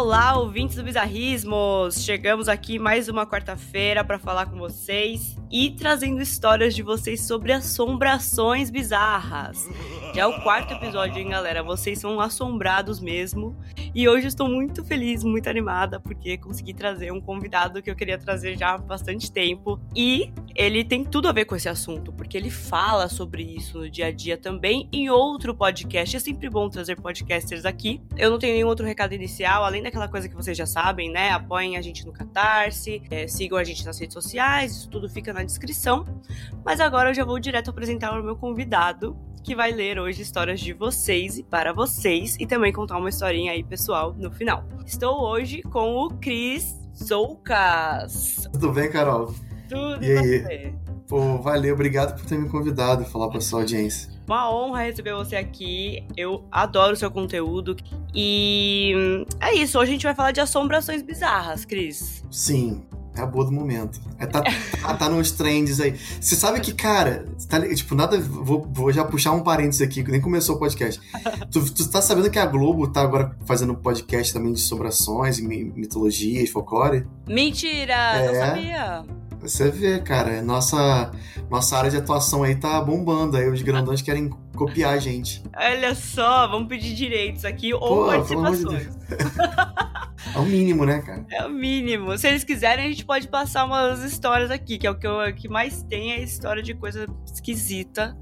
Olá, ouvintes do Bizarrismos! Chegamos aqui mais uma quarta-feira para falar com vocês e trazendo histórias de vocês sobre assombrações bizarras. Já é o quarto episódio, hein, galera? Vocês são assombrados mesmo. E hoje estou muito feliz, muito animada, porque consegui trazer um convidado que eu queria trazer já há bastante tempo. E ele tem tudo a ver com esse assunto, porque ele fala sobre isso no dia a dia também em outro podcast. É sempre bom trazer podcasters aqui. Eu não tenho nenhum outro recado inicial, além daquela coisa que vocês já sabem, né? Apoiem a gente no Catarse, é, sigam a gente nas redes sociais, isso tudo fica na descrição. Mas agora eu já vou direto apresentar o meu convidado, que vai ler hoje histórias de vocês e para vocês e também contar uma historinha aí pessoal no final. Estou hoje com o Cris Soucas. Tudo bem, Carol? Tudo e aí? Você? Pô, valeu, obrigado por ter me convidado a falar para sua audiência. Uma honra receber você aqui. Eu adoro o seu conteúdo. E é isso, hoje a gente vai falar de assombrações bizarras, Cris. Sim, é a boa do momento. É, tá, tá, tá nos trends aí. Você sabe que, cara, tá, tipo, nada. Vou, vou já puxar um parênteses aqui, que nem começou o podcast. Tu, tu tá sabendo que a Globo tá agora fazendo podcast também de assombrações, mitologias, folclore? Mentira! É, não sabia! Você vê, cara, nossa, nossa área de atuação aí tá bombando. Aí os grandões querem copiar a gente. Olha só, vamos pedir direitos aqui ou Pô, participações. É o mínimo, né, cara? É o mínimo. Se eles quiserem, a gente pode passar umas histórias aqui, que é o que, eu, que mais tem, é a história de coisa esquisita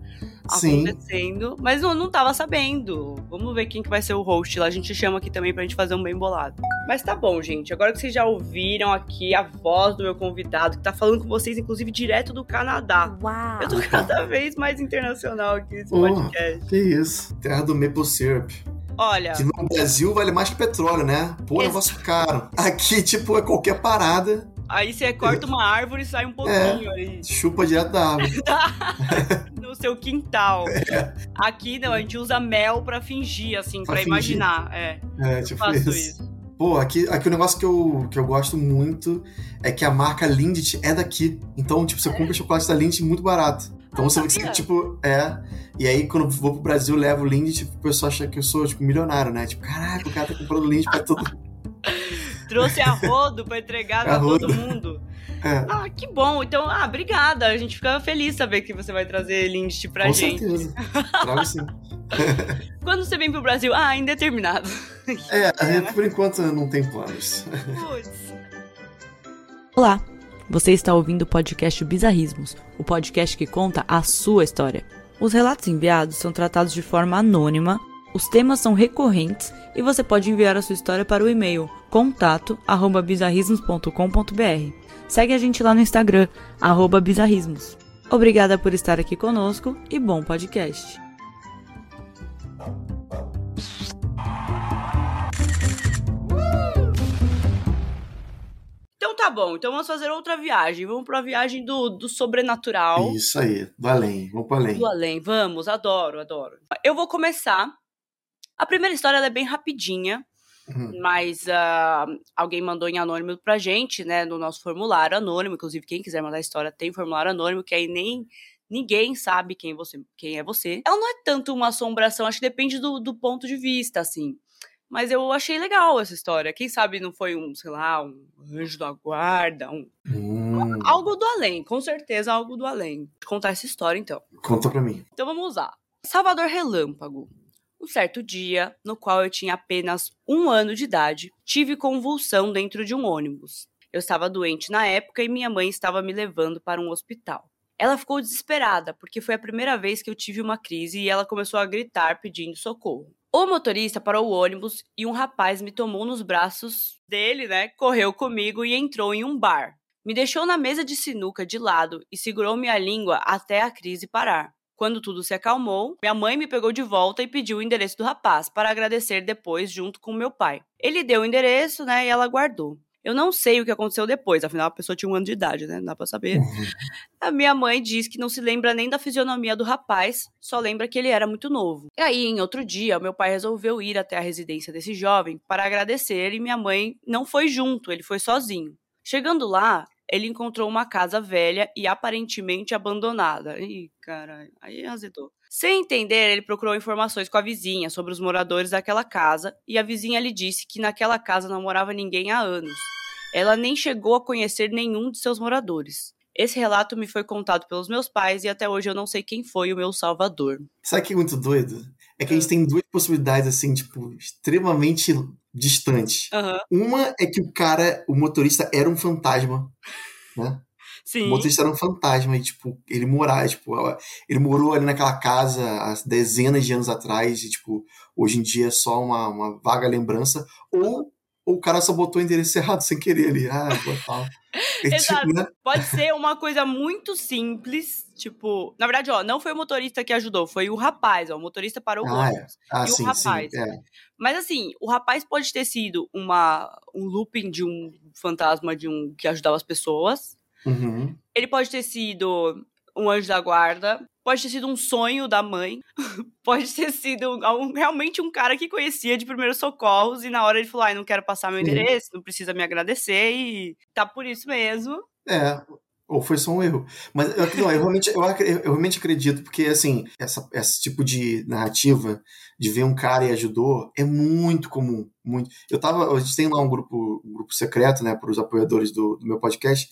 acontecendo. Sim. Mas não, não tava sabendo. Vamos ver quem que vai ser o host lá. A gente chama aqui também pra gente fazer um bem bolado. Mas tá bom, gente. Agora que vocês já ouviram aqui a voz do meu convidado, que tá falando com vocês, inclusive, direto do Canadá. Uau! Eu tô cada vez mais internacional aqui nesse oh, podcast. Que isso. Terra do Maple Syrup. Olha. Que no Brasil vale mais que petróleo, né? Pô, Ex negócio caro. Aqui, tipo, é qualquer parada. Aí você corta uma árvore e sai um pouquinho é, aí. Chupa direto da árvore. no seu quintal. É. Aqui não, a gente usa mel pra fingir, assim, pra, pra imaginar. É, é tipo faço isso. isso. Pô, aqui, aqui o negócio que eu, que eu gosto muito é que a marca Lindt é daqui. Então, tipo, você compra chocolate da Lindt muito barato. Então você, você, tipo, é. E aí, quando eu vou pro Brasil, levo o Lindt, tipo, o pessoal acha que eu sou, tipo, milionário, né? Tipo, caraca, o cara tá comprando Lindt pra todo. Trouxe a rodo pra entregar pra todo mundo. É. Ah, que bom. Então, ah, obrigada. A gente fica feliz saber que você vai trazer Lindt pra Com gente. Com certeza. Trago sim. Quando você vem pro Brasil? Ah, indeterminado. É, é por enquanto não tem planos. Putz. Olá. Você está ouvindo o podcast Bizarrismos, o podcast que conta a sua história. Os relatos enviados são tratados de forma anônima, os temas são recorrentes e você pode enviar a sua história para o e-mail contato@bizarrismos.com.br. Segue a gente lá no Instagram @bizarrismos. Obrigada por estar aqui conosco e bom podcast. Tá bom, então vamos fazer outra viagem. Vamos para a viagem do, do sobrenatural. Isso aí, do além, vamos para além. Do além, vamos, adoro, adoro. Eu vou começar. A primeira história é bem rapidinha, uhum. mas uh, alguém mandou em anônimo pra gente, né, no nosso formulário anônimo. Inclusive, quem quiser mandar a história tem formulário anônimo, que aí nem ninguém sabe quem, você, quem é você. Ela não é tanto uma assombração, acho que depende do, do ponto de vista, assim. Mas eu achei legal essa história. Quem sabe não foi um, sei lá, um anjo da guarda, um. Hum. Algo do além, com certeza algo do além. Vou contar essa história então. Conta pra mim. Então vamos lá. Salvador Relâmpago. Um certo dia, no qual eu tinha apenas um ano de idade, tive convulsão dentro de um ônibus. Eu estava doente na época e minha mãe estava me levando para um hospital. Ela ficou desesperada, porque foi a primeira vez que eu tive uma crise e ela começou a gritar pedindo socorro. O motorista parou o ônibus e um rapaz me tomou nos braços dele, né? Correu comigo e entrou em um bar. Me deixou na mesa de sinuca de lado e segurou minha língua até a crise parar. Quando tudo se acalmou, minha mãe me pegou de volta e pediu o endereço do rapaz para agradecer depois junto com meu pai. Ele deu o endereço, né, e ela guardou. Eu não sei o que aconteceu depois, afinal a pessoa tinha um ano de idade, né? Não dá pra saber. Uhum. A minha mãe diz que não se lembra nem da fisionomia do rapaz, só lembra que ele era muito novo. E aí, em outro dia, meu pai resolveu ir até a residência desse jovem para agradecer e minha mãe não foi junto, ele foi sozinho. Chegando lá, ele encontrou uma casa velha e aparentemente abandonada. Ih, caralho, aí azedou. Sem entender, ele procurou informações com a vizinha sobre os moradores daquela casa e a vizinha lhe disse que naquela casa não morava ninguém há anos. Ela nem chegou a conhecer nenhum de seus moradores. Esse relato me foi contado pelos meus pais e até hoje eu não sei quem foi o meu salvador. Sabe o que é muito doido? É que a gente ah. tem duas possibilidades, assim, tipo, extremamente distantes. Uhum. Uma é que o cara, o motorista, era um fantasma, né? Sim. O motorista era um fantasma e, tipo, ele morava, tipo, ele morou ali naquela casa há dezenas de anos atrás e, tipo, hoje em dia é só uma, uma vaga lembrança. Ou o cara só botou o endereço errado sem querer ali. Ah, botar. É, Exato. Tipo, né? Pode ser uma coisa muito simples, tipo, na verdade, ó, não foi o motorista que ajudou, foi o rapaz, ó, o motorista parou o ah, é. ah, e sim, o rapaz. Sim, é. Mas assim, o rapaz pode ter sido uma um looping de um fantasma de um que ajudava as pessoas. Uhum. Ele pode ter sido um anjo da guarda, pode ter sido um sonho da mãe, pode ter sido um, realmente um cara que conhecia de primeiros socorros e na hora ele falou: ai, não quero passar meu endereço, não precisa me agradecer e tá por isso mesmo. É, ou foi só um erro. Mas eu, não, eu, realmente, eu, eu, realmente acredito, porque assim, essa, esse tipo de narrativa de ver um cara e ajudou é muito comum. Muito. Eu tava. A gente tem lá um grupo, um grupo secreto, né, para os apoiadores do, do meu podcast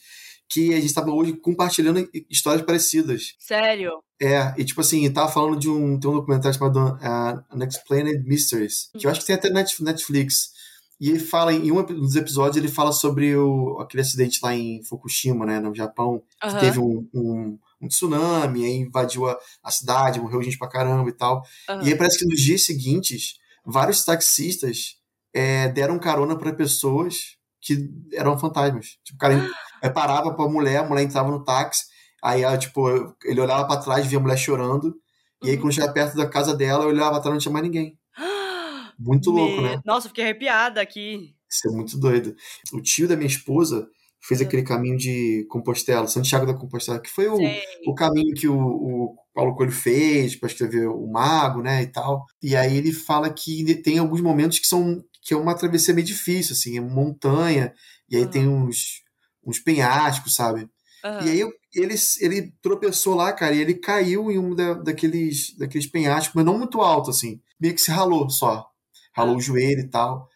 que a gente estava hoje compartilhando histórias parecidas. Sério? É, e tipo assim, tava falando de um, tem um documentário chamado uh, Unexplained Mysteries, que eu acho que tem até Netflix. E ele fala, em um dos episódios, ele fala sobre o, aquele acidente lá em Fukushima, né, no Japão, que uhum. teve um, um, um, tsunami, aí invadiu a, a, cidade, morreu gente pra caramba e tal. Uhum. E aí parece que nos dias seguintes, vários taxistas é, deram carona para pessoas que eram fantasmas. Tipo, o cara parava pra mulher, a mulher entrava no táxi, aí ela, tipo, ele olhava para trás, via a mulher chorando, e aí quando chegava perto da casa dela, eu olhava atrás não tinha mais ninguém. Muito louco, né? Nossa, fiquei arrepiada aqui. Isso é muito doido. O tio da minha esposa fez aquele caminho de Compostela, Santiago da Compostela, que foi o, o caminho que o, o Paulo Coelho fez para escrever o Mago, né, e tal. E aí ele fala que tem alguns momentos que são que é uma travessia meio difícil, assim, é montanha, e aí uhum. tem uns uns penhascos, sabe? Uhum. E aí ele, ele tropeçou lá, cara, e ele caiu em um da, daqueles, daqueles penhascos, mas não muito alto, assim. Meio que se ralou só. Ralou uhum. o joelho e tal.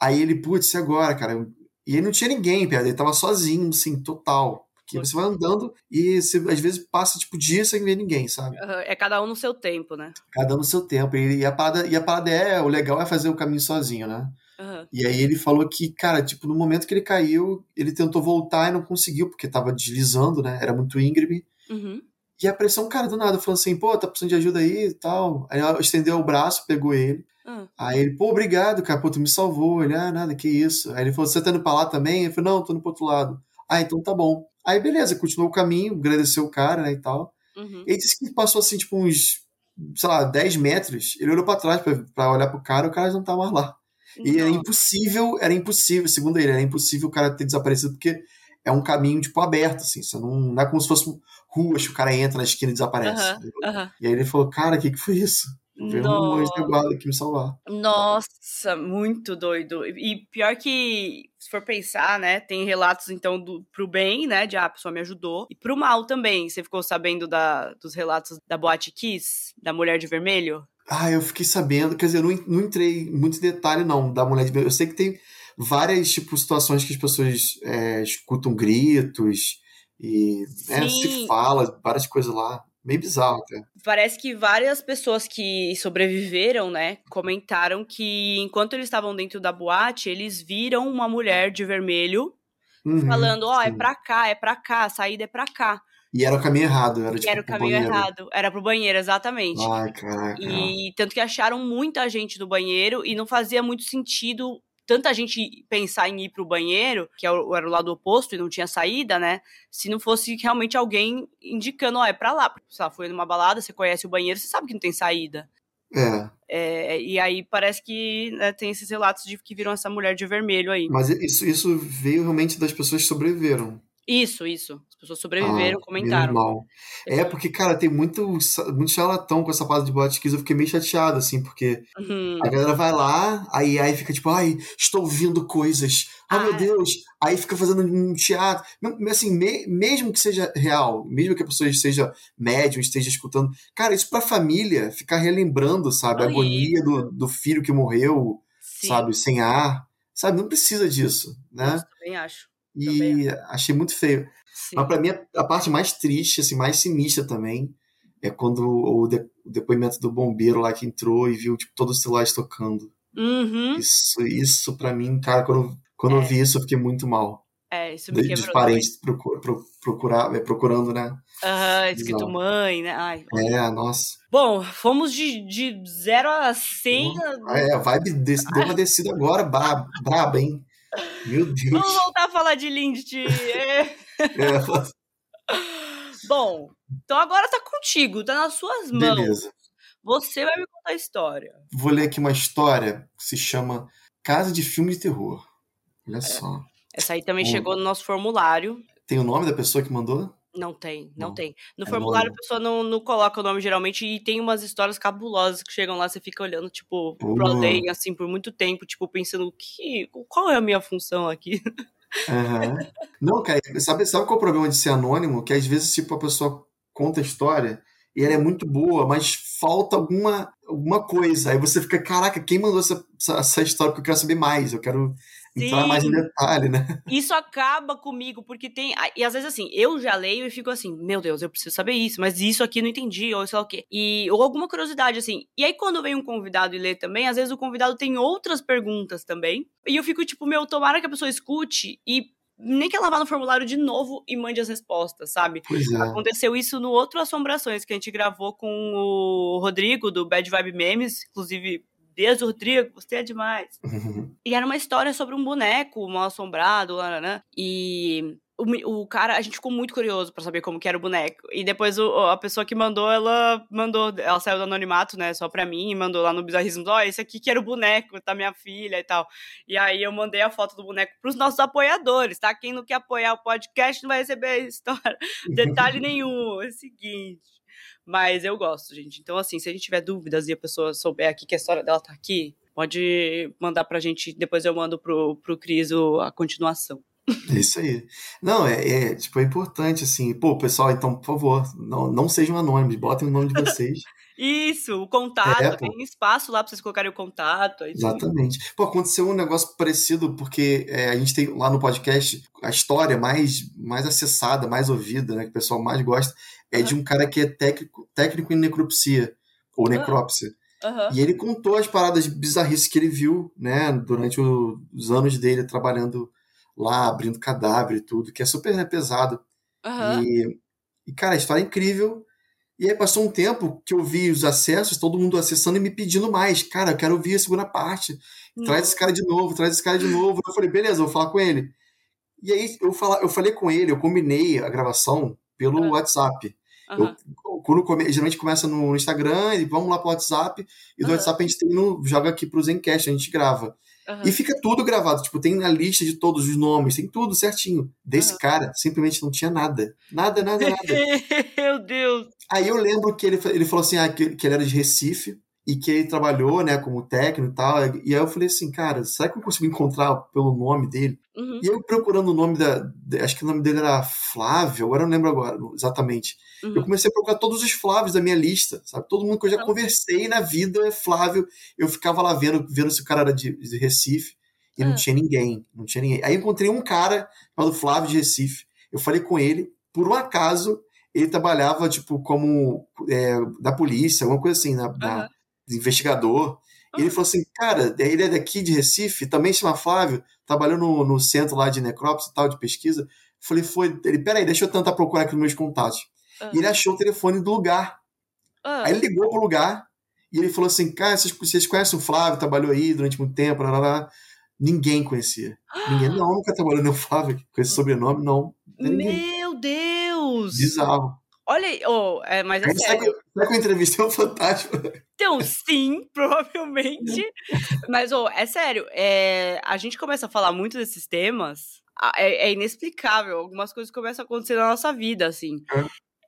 Aí ele, putz, e agora, cara? E aí não tinha ninguém, perto, ele tava sozinho, assim, total. Porque você vai andando e você, às vezes passa tipo dia sem ver ninguém, sabe? Uhum. É cada um no seu tempo, né? Cada um no seu tempo. E, a parada, e a parada é, o legal é fazer o caminho sozinho, né? Uhum. E aí ele falou que, cara, tipo, no momento que ele caiu, ele tentou voltar e não conseguiu, porque tava deslizando, né? Era muito íngreme. Uhum. E apareceu um cara do nada, falando assim, pô, tá precisando de ajuda aí e tal. Aí ela estendeu o braço, pegou ele. Uhum. Aí ele, pô, obrigado, cara, pô, tu me salvou. Ele, ah, nada, que isso. Aí ele falou, você tá indo pra lá também? Ele falou, não, tô indo pro outro lado. Ah, então tá bom. Aí beleza, continuou o caminho, agradeceu o cara, né, e tal. Uhum. Ele disse que passou assim, tipo, uns, sei lá, 10 metros. Ele olhou pra trás pra, pra olhar pro cara, o cara já não tá mais lá. E era impossível, era impossível, segundo ele, era impossível o cara ter desaparecido, porque é um caminho, tipo, aberto, assim. Você não, não é como se fosse ruas que o cara entra na esquina e desaparece. E aí ele falou, cara, o que, que foi isso? Veio um anjo da guarda aqui me salvar. Nossa, muito doido. E pior que, se for pensar, né, tem relatos, então, do, pro bem, né, de ah, a pessoa me ajudou. E pro mal também. Você ficou sabendo da, dos relatos da Boate Kiss, da Mulher de Vermelho? Ah, eu fiquei sabendo, quer dizer, eu não, não entrei muito detalhe, não, da mulher de vermelho. Eu sei que tem várias, tipo, situações que as pessoas é, escutam gritos e né, se fala, várias coisas lá. Meio bizarro até. Parece que várias pessoas que sobreviveram, né, comentaram que enquanto eles estavam dentro da boate, eles viram uma mulher de vermelho uhum, falando: Ó, oh, é pra cá, é pra cá, a saída é pra cá. E era o caminho errado, era tipo, Era o caminho errado, era pro banheiro, exatamente. Ai, caraca. E tanto que acharam muita gente do banheiro e não fazia muito sentido tanta gente pensar em ir pro banheiro, que era o lado oposto e não tinha saída, né? Se não fosse realmente alguém indicando, ó, é pra lá. Se ela foi numa balada, você conhece o banheiro, você sabe que não tem saída. É. é e aí parece que né, tem esses relatos de que viram essa mulher de vermelho aí. Mas isso, isso veio realmente das pessoas que sobreviveram. Isso, isso. As pessoas sobreviveram, ah, comentaram. É, porque, cara, tem muito, muito charlatão com essa parte de boate kiss. Eu fiquei meio chateado, assim, porque uhum. a galera vai lá, aí, aí fica tipo, ai, estou ouvindo coisas. Ai, ah, meu Deus. Aí fica fazendo um teatro. Assim, me, mesmo que seja real, mesmo que a pessoa seja médium, esteja escutando. Cara, isso pra família, ficar relembrando, sabe? A agonia do, do filho que morreu, Sim. sabe? Sem ar. Sabe? Não precisa disso, né? Eu também acho. E achei muito feio. Sim. Mas para mim, a parte mais triste, assim, mais sinistra também, é quando o, de, o depoimento do bombeiro lá que entrou e viu tipo, todos os celulares tocando. Uhum. Isso, isso para mim, cara, quando, quando é. eu vi isso, eu fiquei muito mal. É, isso me quebrou. Dos parentes procura, procura, é, procurando, né? Aham, uhum, escrito mãe, né? Ai, é, nossa. Bom, fomos de, de 0 a 100. Ah, é, a vibe desse, deu uma descida agora, braba, hein? Meu Deus. Vamos voltar a falar de Lindt. É. é. Bom, então agora tá contigo, tá nas suas mãos. Beleza. Você vai me contar a história. Vou ler aqui uma história que se chama Casa de Filme de Terror. Olha é. só. Essa aí também chegou no nosso formulário. Tem o nome da pessoa que mandou? Não tem, não, não. tem. No é formulário a pessoa não, não coloca o nome geralmente e tem umas histórias cabulosas que chegam lá, você fica olhando, tipo, uh. pro além, assim, por muito tempo, tipo, pensando que, qual é a minha função aqui? Uhum. Não, cara, sabe, sabe qual é o problema de ser anônimo? Que às vezes, tipo, a pessoa conta a história e ela é muito boa, mas falta alguma, alguma coisa. Aí você fica, caraca, quem mandou essa, essa história? Porque eu quero saber mais, eu quero Sim. entrar mais em detalhe, né? Isso acaba comigo, porque tem. E às vezes, assim, eu já leio e fico assim, meu Deus, eu preciso saber isso, mas isso aqui não entendi, ou sei lá o quê. E, ou alguma curiosidade, assim. E aí, quando vem um convidado e lê também, às vezes o convidado tem outras perguntas também. E eu fico, tipo, meu, tomara que a pessoa escute e nem que ela vá no formulário de novo e mande as respostas, sabe? É. Aconteceu isso no outro Assombrações que a gente gravou com o Rodrigo do Bad Vibe Memes, inclusive Beijo, Rodrigo, você é demais. Uhum. E era uma história sobre um boneco mal assombrado, né? E o, o, cara, a gente ficou muito curioso para saber como que era o boneco. E depois o, a pessoa que mandou, ela mandou, ela saiu do anonimato, né, só pra mim, e mandou lá no Bizarrismo, ó, oh, esse aqui que era o boneco, tá minha filha e tal. E aí eu mandei a foto do boneco pros nossos apoiadores, tá? Quem não quer apoiar o podcast não vai receber a história. Detalhe nenhum, é o seguinte. Mas eu gosto, gente. Então, assim, se a gente tiver dúvidas e a pessoa souber aqui que a história dela tá aqui, pode mandar pra gente, depois eu mando pro, pro Cris a continuação. É isso aí. Não, é, é, tipo, é importante, assim, pô, pessoal, então, por favor, não, não sejam anônimos, botem o nome de vocês. Isso, o contato, é, tem espaço lá para vocês colocarem o contato. Exatamente. Pô, aconteceu um negócio parecido, porque é, a gente tem lá no podcast a história mais, mais acessada, mais ouvida, né, que o pessoal mais gosta, é uhum. de um cara que é técnico, técnico em necropsia, ou necrópsia. Uhum. E ele contou as paradas bizarrices que ele viu, né, durante o, os anos dele trabalhando lá, abrindo cadáver e tudo, que é super né, pesado. Uhum. E, e, cara, a história é incrível. E aí passou um tempo que eu vi os acessos, todo mundo acessando e me pedindo mais. Cara, eu quero ouvir a segunda parte. Traz esse cara de novo, traz esse cara de novo. Eu falei, beleza, vou falar com ele. E aí eu, fala, eu falei com ele, eu combinei a gravação pelo uhum. WhatsApp. Uhum. Eu, quando come, geralmente começa no Instagram, e vamos lá pro WhatsApp, e do uhum. WhatsApp a gente tem no, joga aqui pro Zencast, a gente grava. Uhum. E fica tudo gravado, tipo, tem a lista de todos os nomes, tem tudo certinho. Desse cara, simplesmente não tinha nada. Nada, nada, nada. Meu Deus! Aí eu lembro que ele, ele falou assim, ah, que, que ele era de Recife, e que ele trabalhou, né, como técnico e tal. E aí eu falei assim, cara, será que eu consigo encontrar pelo nome dele? Uhum. E eu procurando o nome da, Acho que o nome dele era Flávio, agora eu não lembro agora exatamente. Uhum. Eu comecei a procurar todos os Flávios da minha lista, sabe? Todo mundo que eu já uhum. conversei na vida é Flávio. Eu ficava lá vendo, vendo se o cara era de, de Recife. E não ah. tinha ninguém, não tinha ninguém. Aí encontrei um cara chamado Flávio de Recife. Eu falei com ele, por um acaso, ele trabalhava, tipo, como é, da polícia, alguma coisa assim, na, na investigador. E ele falou assim, cara, ele é daqui de Recife, também chama Flávio, trabalhou no, no centro lá de necrópsia e tal, de pesquisa. Eu falei, foi. Ele, peraí, deixa eu tentar procurar aqui nos meus contatos. Uhum. E ele achou o telefone do lugar. Uhum. Aí ele ligou pro lugar e ele falou assim, cara, vocês, vocês conhecem o Flávio, trabalhou aí durante muito tempo, lá, lá, lá. Ninguém conhecia. Ninguém, não, nunca trabalhou no Flávio com esse sobrenome, não. Meu Deus! Bizarro. Olha, oh, é, mas é sério. Será que eu entrevistei um fantástico? Então, sim, provavelmente. mas, oh, é sério, é, a gente começa a falar muito desses temas é, é, inexplicável. Algumas coisas começam a acontecer na nossa vida, assim.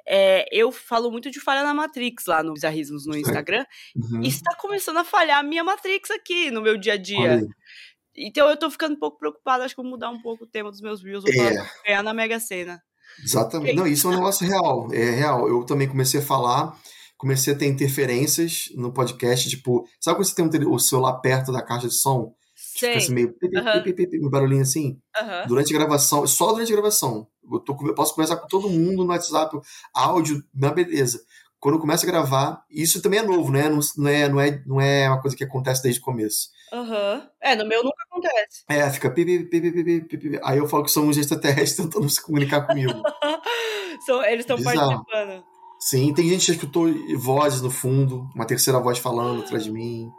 É, eu falo muito de falha na Matrix lá no Bizarrismos no Instagram. Uhum. E está começando a falhar a minha Matrix aqui no meu dia a dia. Então eu tô ficando um pouco preocupada, acho que vou mudar um pouco o tema dos meus views, vou é. ganhar na Mega Sena. Exatamente. Não, isso é um negócio real. É real. Eu também comecei a falar, comecei a ter interferências no podcast, tipo, sabe quando você tem o celular perto da caixa de som? Sei. Fica assim meio uhum. barulhinho assim. Uhum. Durante a gravação, só durante a gravação. Eu, tô, eu posso conversar com todo mundo no WhatsApp, áudio, na beleza. Quando eu começo a gravar, isso também é novo, né? Não, não, é, não, é, não é uma coisa que acontece desde o começo. Aham. Uhum. É, no meu nunca acontece. É, fica pipi, pipi, pipi, pipi, Aí eu falo que são os extraterrestres tentando se comunicar comigo. são, eles estão participando. Sim, tem gente que escutou vozes no fundo, uma terceira voz falando atrás de mim.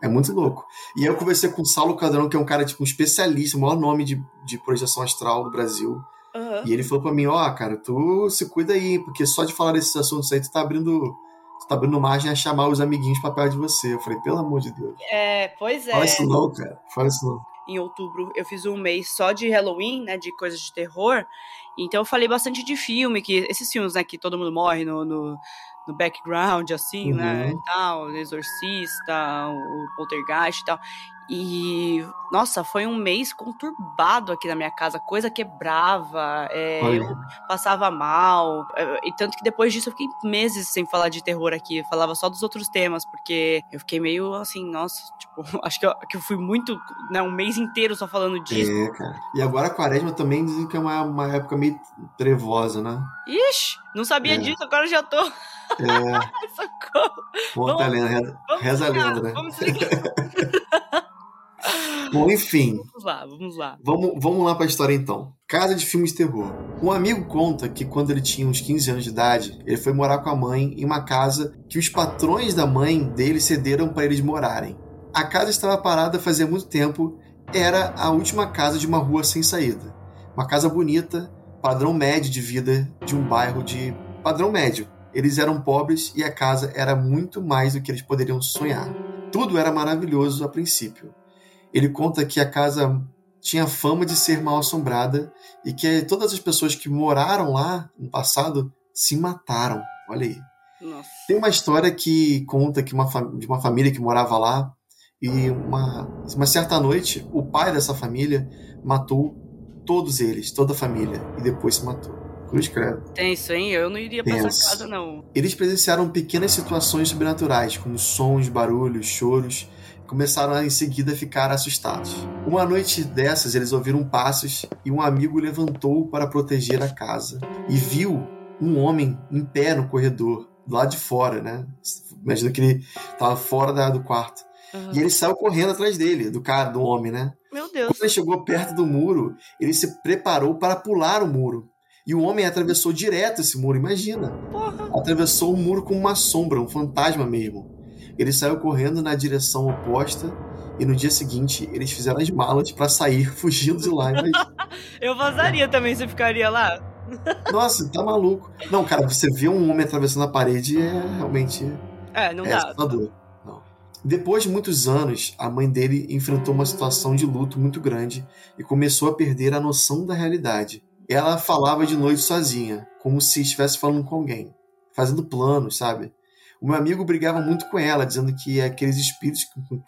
É muito louco. E eu conversei com o Saulo Cadrão, que é um cara, tipo, um especialista, o maior nome de, de projeção astral do Brasil. Uhum. E ele falou pra mim, ó, oh, cara, tu se cuida aí, porque só de falar desses assuntos aí, tu tá abrindo. Tu tá abrindo margem a chamar os amiguinhos pra perto de você. Eu falei, pelo amor de Deus. É, pois é. Fala isso não, cara. Fala isso não. Em outubro eu fiz um mês só de Halloween, né? De coisas de terror. Então eu falei bastante de filme, que esses filmes, né, que todo mundo morre no, no no background, assim, né, uhum. né? Tal, Exorcista, o Poltergeist e tal. E, nossa, foi um mês conturbado aqui na minha casa. Coisa quebrava, é, eu passava mal. É, e tanto que depois disso eu fiquei meses sem falar de terror aqui. Eu falava só dos outros temas, porque eu fiquei meio assim, nossa, tipo, acho que eu, que eu fui muito, né, um mês inteiro só falando disso. É, cara. E agora a quaresma também dizem que é uma, uma época meio trevosa, né? Ixi, não sabia é. disso, agora já tô. É. Socorro. Conta a lenda, reza, reza a lenda, né? Vamos seguir. Bom, enfim. Vamos lá, vamos lá. Vamos, vamos lá para a história então. Casa de filmes de terror. Um amigo conta que quando ele tinha uns 15 anos de idade, ele foi morar com a mãe em uma casa que os patrões da mãe dele cederam para eles morarem. A casa estava parada fazia muito tempo, era a última casa de uma rua sem saída. Uma casa bonita, padrão médio de vida de um bairro de padrão médio. Eles eram pobres e a casa era muito mais do que eles poderiam sonhar. Tudo era maravilhoso a princípio. Ele conta que a casa tinha fama de ser mal assombrada e que todas as pessoas que moraram lá no passado se mataram. Olha aí. Nossa. Tem uma história que conta que uma de uma família que morava lá e uma, uma certa noite o pai dessa família matou todos eles, toda a família, e depois se matou. Cruz credo. Tem isso, hein? Eu não iria pra essa casa, não. Eles presenciaram pequenas situações sobrenaturais, como sons, barulhos, choros, começaram a, em seguida a ficar assustados. Uma noite dessas, eles ouviram passos e um amigo levantou para proteger a casa e viu um homem em pé no corredor, do lado de fora, né? Imagina que ele estava fora da, do quarto. Uhum. E ele saiu correndo atrás dele, do cara, do homem, né? Meu Deus. Quando ele chegou perto do muro, ele se preparou para pular o muro. E o homem atravessou direto esse muro, imagina. Porra. Atravessou o muro com uma sombra, um fantasma mesmo. Ele saiu correndo na direção oposta e no dia seguinte eles fizeram as malas para sair fugindo de lá. Mas... Eu vazaria também, você ficaria lá? Nossa, tá maluco. Não, cara, você vê um homem atravessando a parede é realmente. É, não é dá. Não. Depois de muitos anos, a mãe dele enfrentou uma situação de luto muito grande e começou a perder a noção da realidade. Ela falava de noite sozinha, como se estivesse falando com alguém, fazendo planos, sabe? O meu amigo brigava muito com ela, dizendo que aqueles espíritos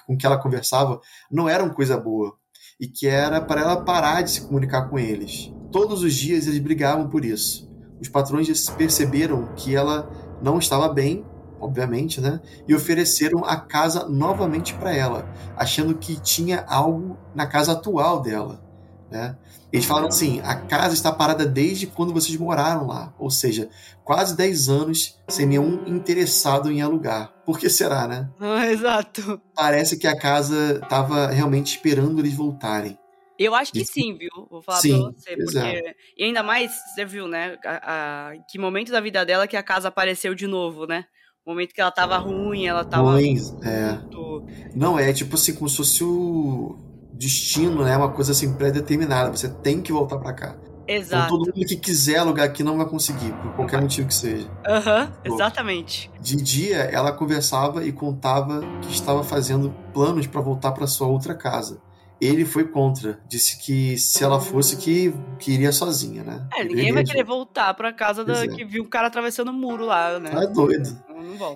com, que ela conversava não eram coisa boa e que era para ela parar de se comunicar com eles. Todos os dias eles brigavam por isso. Os patrões perceberam que ela não estava bem, obviamente, né? E ofereceram a casa novamente para ela, achando que tinha algo na casa atual dela, né? Eles falaram assim: a casa está parada desde quando vocês moraram lá. Ou seja, quase 10 anos sem nenhum interessado em alugar. Por que será, né? Ah, exato. Parece que a casa estava realmente esperando eles voltarem. Eu acho que sim, viu? Vou falar sim, pra você. Porque... É. E ainda mais, você viu, né? A, a, que momento da vida dela que a casa apareceu de novo, né? O momento que ela tava ruim, ela tava. Ruim, é. Muito... Não, é tipo assim, como se fosse o destino, né? Uma coisa assim pré-determinada. Você tem que voltar para cá. Exato. Então, todo mundo que quiser alugar aqui não vai conseguir, por qualquer motivo que seja. Aham, uhum, exatamente. De dia, ela conversava e contava que estava fazendo planos para voltar para sua outra casa. ele foi contra. Disse que se ela fosse, que, que iria sozinha, né? É, ninguém vai querer voltar pra casa da, é. que viu o cara atravessando o muro lá, né? Tá doido.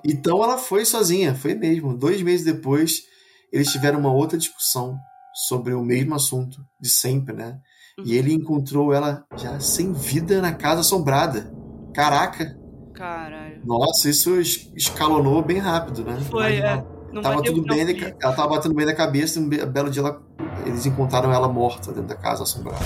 Então ela foi sozinha, foi mesmo. Dois meses depois, eles tiveram uma outra discussão sobre o mesmo assunto de sempre, né? Uhum. E ele encontrou ela já sem vida na casa assombrada. Caraca! Caralho. Nossa, isso escalonou bem rápido, né? Foi, é. Não tava tudo bem, ela tava batendo bem na cabeça e um belo dia ela, eles encontraram ela morta dentro da casa assombrada.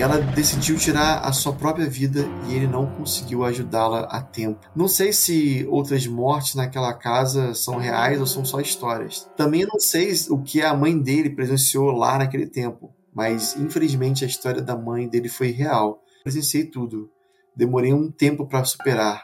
Ela decidiu tirar a sua própria vida e ele não conseguiu ajudá-la a tempo. Não sei se outras mortes naquela casa são reais ou são só histórias. Também não sei o que a mãe dele presenciou lá naquele tempo, mas infelizmente a história da mãe dele foi real. Presenciei tudo. Demorei um tempo para superar.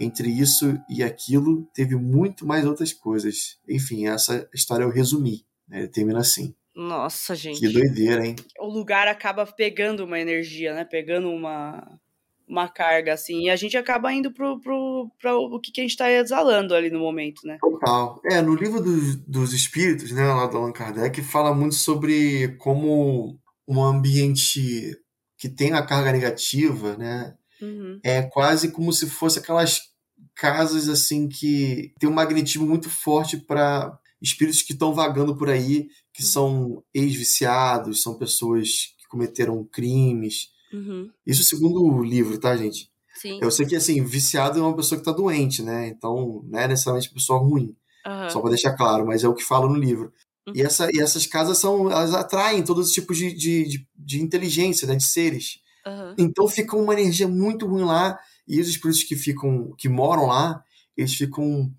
Entre isso e aquilo, teve muito mais outras coisas. Enfim, essa história eu resumi. Né? Termina assim. Nossa, gente. Que doideira, hein? O lugar acaba pegando uma energia, né? Pegando uma, uma carga, assim. E a gente acaba indo pro, pro, pro o que, que a gente tá exalando ali no momento, né? Total. É, no livro dos, dos espíritos, né, lá do Allan Kardec, fala muito sobre como um ambiente que tem a carga negativa, né? Uhum. É quase como se fosse aquelas casas assim que tem um magnetismo muito forte para espíritos que estão vagando por aí, que uhum. são ex-viciados, são pessoas que cometeram crimes. Uhum. Isso segundo o livro, tá, gente? Sim. Eu sei que, assim, viciado é uma pessoa que tá doente, né? Então, não é necessariamente pessoa ruim. Uhum. Só para deixar claro, mas é o que fala no livro. Uhum. E, essa, e essas casas são, elas atraem todos os tipos de, de, de, de inteligência, né? De seres. Então fica uma energia muito ruim lá. E os espíritos que ficam, que moram lá, eles ficam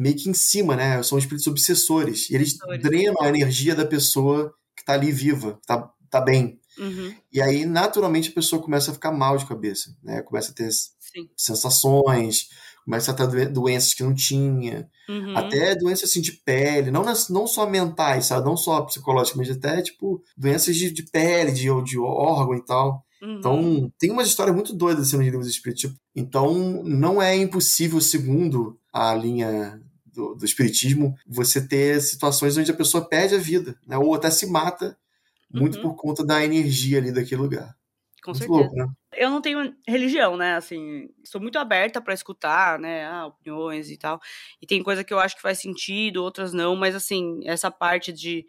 meio que em cima, né? São espíritos obsessores. E eles obsessores. drenam a energia da pessoa que tá ali viva, que tá, tá bem. Uhum. E aí, naturalmente, a pessoa começa a ficar mal de cabeça, né? Começa a ter Sim. sensações, começa a ter doenças que não tinha, uhum. até doenças assim de pele, não, não só mentais, sabe? Não só psicológicas, mas até, tipo, doenças de, de pele, de, de órgão e tal. Uhum. Então, tem umas histórias muito doidas assim, nos livros espíritos. Tipo, então, não é impossível, segundo a linha do, do espiritismo, você ter situações onde a pessoa perde a vida, né? ou até se mata, muito uhum. por conta da energia ali daquele lugar. Com muito certeza. Louco, né? Eu não tenho religião, né? Assim, sou muito aberta para escutar, né? Ah, opiniões e tal. E tem coisa que eu acho que faz sentido, outras não, mas assim, essa parte de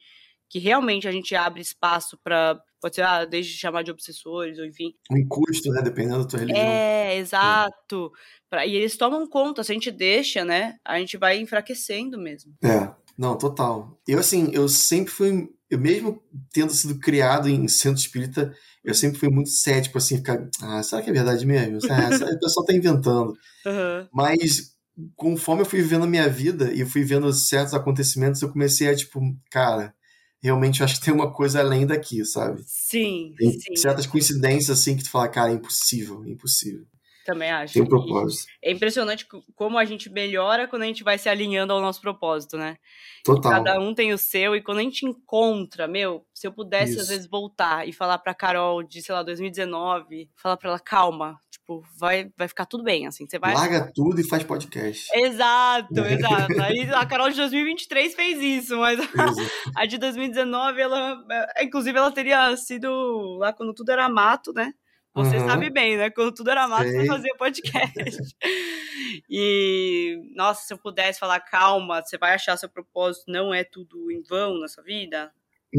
que realmente a gente abre espaço para pode ser, ah, desde chamar de obsessores, ou enfim. Um custo, né? Dependendo da tua religião. É, exato. É. Pra, e eles tomam conta, se a gente deixa, né? A gente vai enfraquecendo mesmo. É, não, total. Eu, assim, eu sempre fui. Eu mesmo tendo sido criado em centro espírita, eu sempre fui muito cético, assim, ficar. Ah, será que é verdade mesmo? Ah, o pessoal tá inventando. Uhum. Mas conforme eu fui vivendo a minha vida e fui vendo certos acontecimentos, eu comecei a, tipo, cara, realmente eu acho que tem uma coisa além daqui, sabe? Sim, tem sim. certas coincidências, assim, que tu fala, cara, é impossível, é impossível. Também acho. Tem um propósito. É impressionante como a gente melhora quando a gente vai se alinhando ao nosso propósito, né? Total. cada um tem o seu, e quando a gente encontra, meu, se eu pudesse Isso. às vezes voltar e falar pra Carol de, sei lá, 2019, falar pra ela, calma, tipo, vai, vai ficar tudo bem, assim, você vai... Larga tudo e faz podcast. Exato, exato. Aí a Carol de 2023 fez isso, mas a de 2019, ela, é, inclusive, ela teria sido lá quando tudo era mato, né? Você uhum. sabe bem, né? Quando tudo era mato, você fazia podcast. e, nossa, se eu pudesse falar, calma, você vai achar seu propósito, não é tudo em vão na sua vida.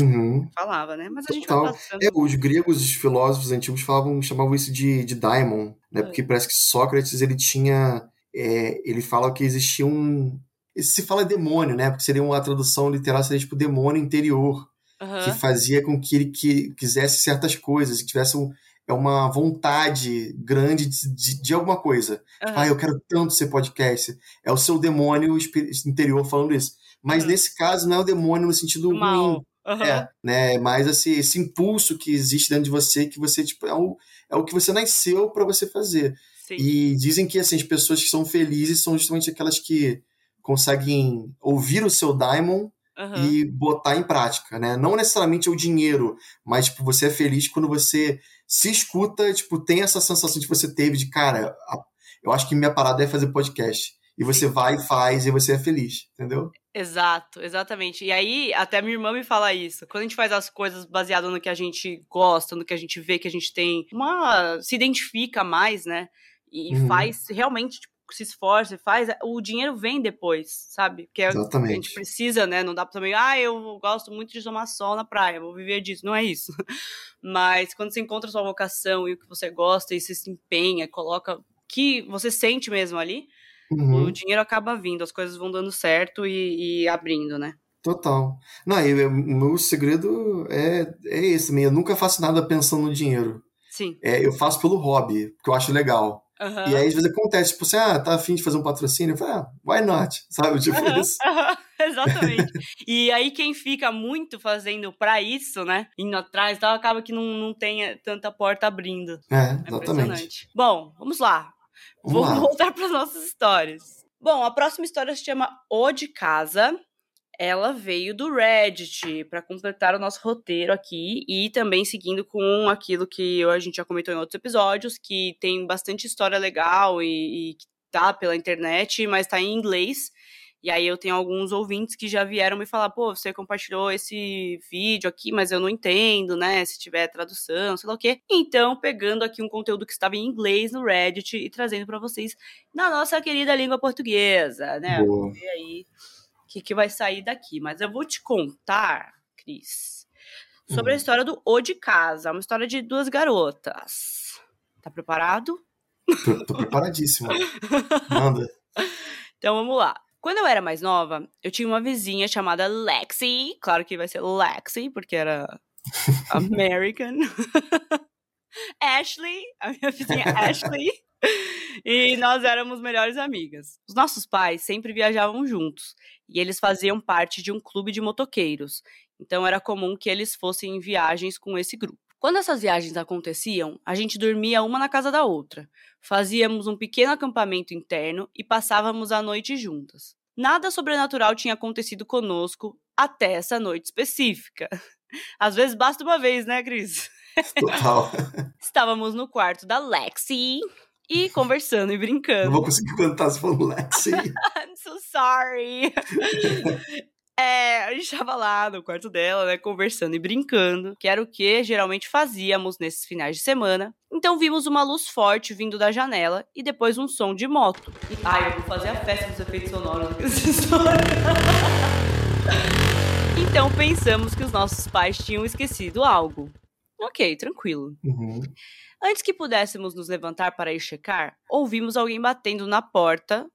Uhum. Falava, né? Mas a gente Total. É, os gregos, os filósofos antigos falavam, chamavam isso de, de daimon, né? É. Porque parece que Sócrates, ele tinha... É, ele fala que existia um... Se fala demônio, né? Porque seria uma tradução literal, seria tipo demônio interior. Uhum. Que fazia com que ele que, quisesse certas coisas, que tivesse um é uma vontade grande de, de, de alguma coisa. Uhum. Ah, eu quero tanto ser podcast. É o seu demônio interior falando isso. Mas uhum. nesse caso não é o demônio no sentido Mal. ruim. Uhum. É, né? Mas esse, esse impulso que existe dentro de você, que você, tipo, é o, é o que você nasceu para você fazer. Sim. E dizem que assim, as pessoas que são felizes são justamente aquelas que conseguem ouvir o seu daimon uhum. e botar em prática, né? Não necessariamente o dinheiro, mas tipo, você é feliz quando você se escuta, tipo, tem essa sensação que você teve de, cara, eu acho que minha parada é fazer podcast. E você vai e faz e você é feliz, entendeu? Exato, exatamente. E aí, até minha irmã me fala isso. Quando a gente faz as coisas baseadas no que a gente gosta, no que a gente vê, que a gente tem uma. se identifica mais, né? E uhum. faz realmente, tipo, se esforça e faz, o dinheiro vem depois, sabe? Porque Exatamente. a gente precisa, né? Não dá pra também, ah, eu gosto muito de tomar sol na praia, vou viver disso. Não é isso. Mas quando você encontra a sua vocação e o que você gosta e você se empenha, coloca que você sente mesmo ali, uhum. o dinheiro acaba vindo, as coisas vão dando certo e, e abrindo, né? Total. Não, o meu segredo é, é esse mesmo. Eu nunca faço nada pensando no dinheiro. Sim. É, eu faço pelo hobby, porque eu acho legal. Uhum. E aí, às vezes, acontece, tipo, você, ah, tá afim de fazer um patrocínio? Eu falo, ah, why not? Sabe, tipo uhum. isso. Uhum. Exatamente. e aí, quem fica muito fazendo pra isso, né, indo atrás, tal, acaba que não, não tem tanta porta abrindo. É, exatamente. É Bom, vamos lá. Vamos, voltar para as nossas histórias. Bom, a próxima história se chama O de Casa. Ela veio do Reddit para completar o nosso roteiro aqui e também seguindo com aquilo que a gente já comentou em outros episódios, que tem bastante história legal e, e que tá pela internet, mas tá em inglês. E aí eu tenho alguns ouvintes que já vieram me falar, pô, você compartilhou esse vídeo aqui, mas eu não entendo, né? Se tiver tradução, sei lá o quê. Então, pegando aqui um conteúdo que estava em inglês no Reddit e trazendo para vocês na nossa querida língua portuguesa, né? Vamos ver aí o que, que vai sair daqui. Mas eu vou te contar, Cris, sobre hum. a história do O de Casa, uma história de duas garotas. Tá preparado? Tô, tô preparadíssimo. Manda. Então vamos lá. Quando eu era mais nova, eu tinha uma vizinha chamada Lexi. Claro que vai ser Lexi, porque era American. Ashley, a minha vizinha Ashley. E nós éramos melhores amigas. Os nossos pais sempre viajavam juntos e eles faziam parte de um clube de motoqueiros. Então era comum que eles fossem em viagens com esse grupo. Quando essas viagens aconteciam, a gente dormia uma na casa da outra, fazíamos um pequeno acampamento interno e passávamos a noite juntas. Nada sobrenatural tinha acontecido conosco até essa noite específica. Às vezes basta uma vez, né, Cris? Total. Estávamos no quarto da Lexi e conversando e brincando. Não vou conseguir cantar se for Lexi. I'm so sorry. É, a gente tava lá no quarto dela, né, conversando e brincando, que era o que geralmente fazíamos nesses finais de semana. Então vimos uma luz forte vindo da janela e depois um som de moto. Ai, eu vou fazer a festa dos efeitos sonoros dessa história. então pensamos que os nossos pais tinham esquecido algo. Ok, tranquilo. Uhum. Antes que pudéssemos nos levantar para ir checar, ouvimos alguém batendo na porta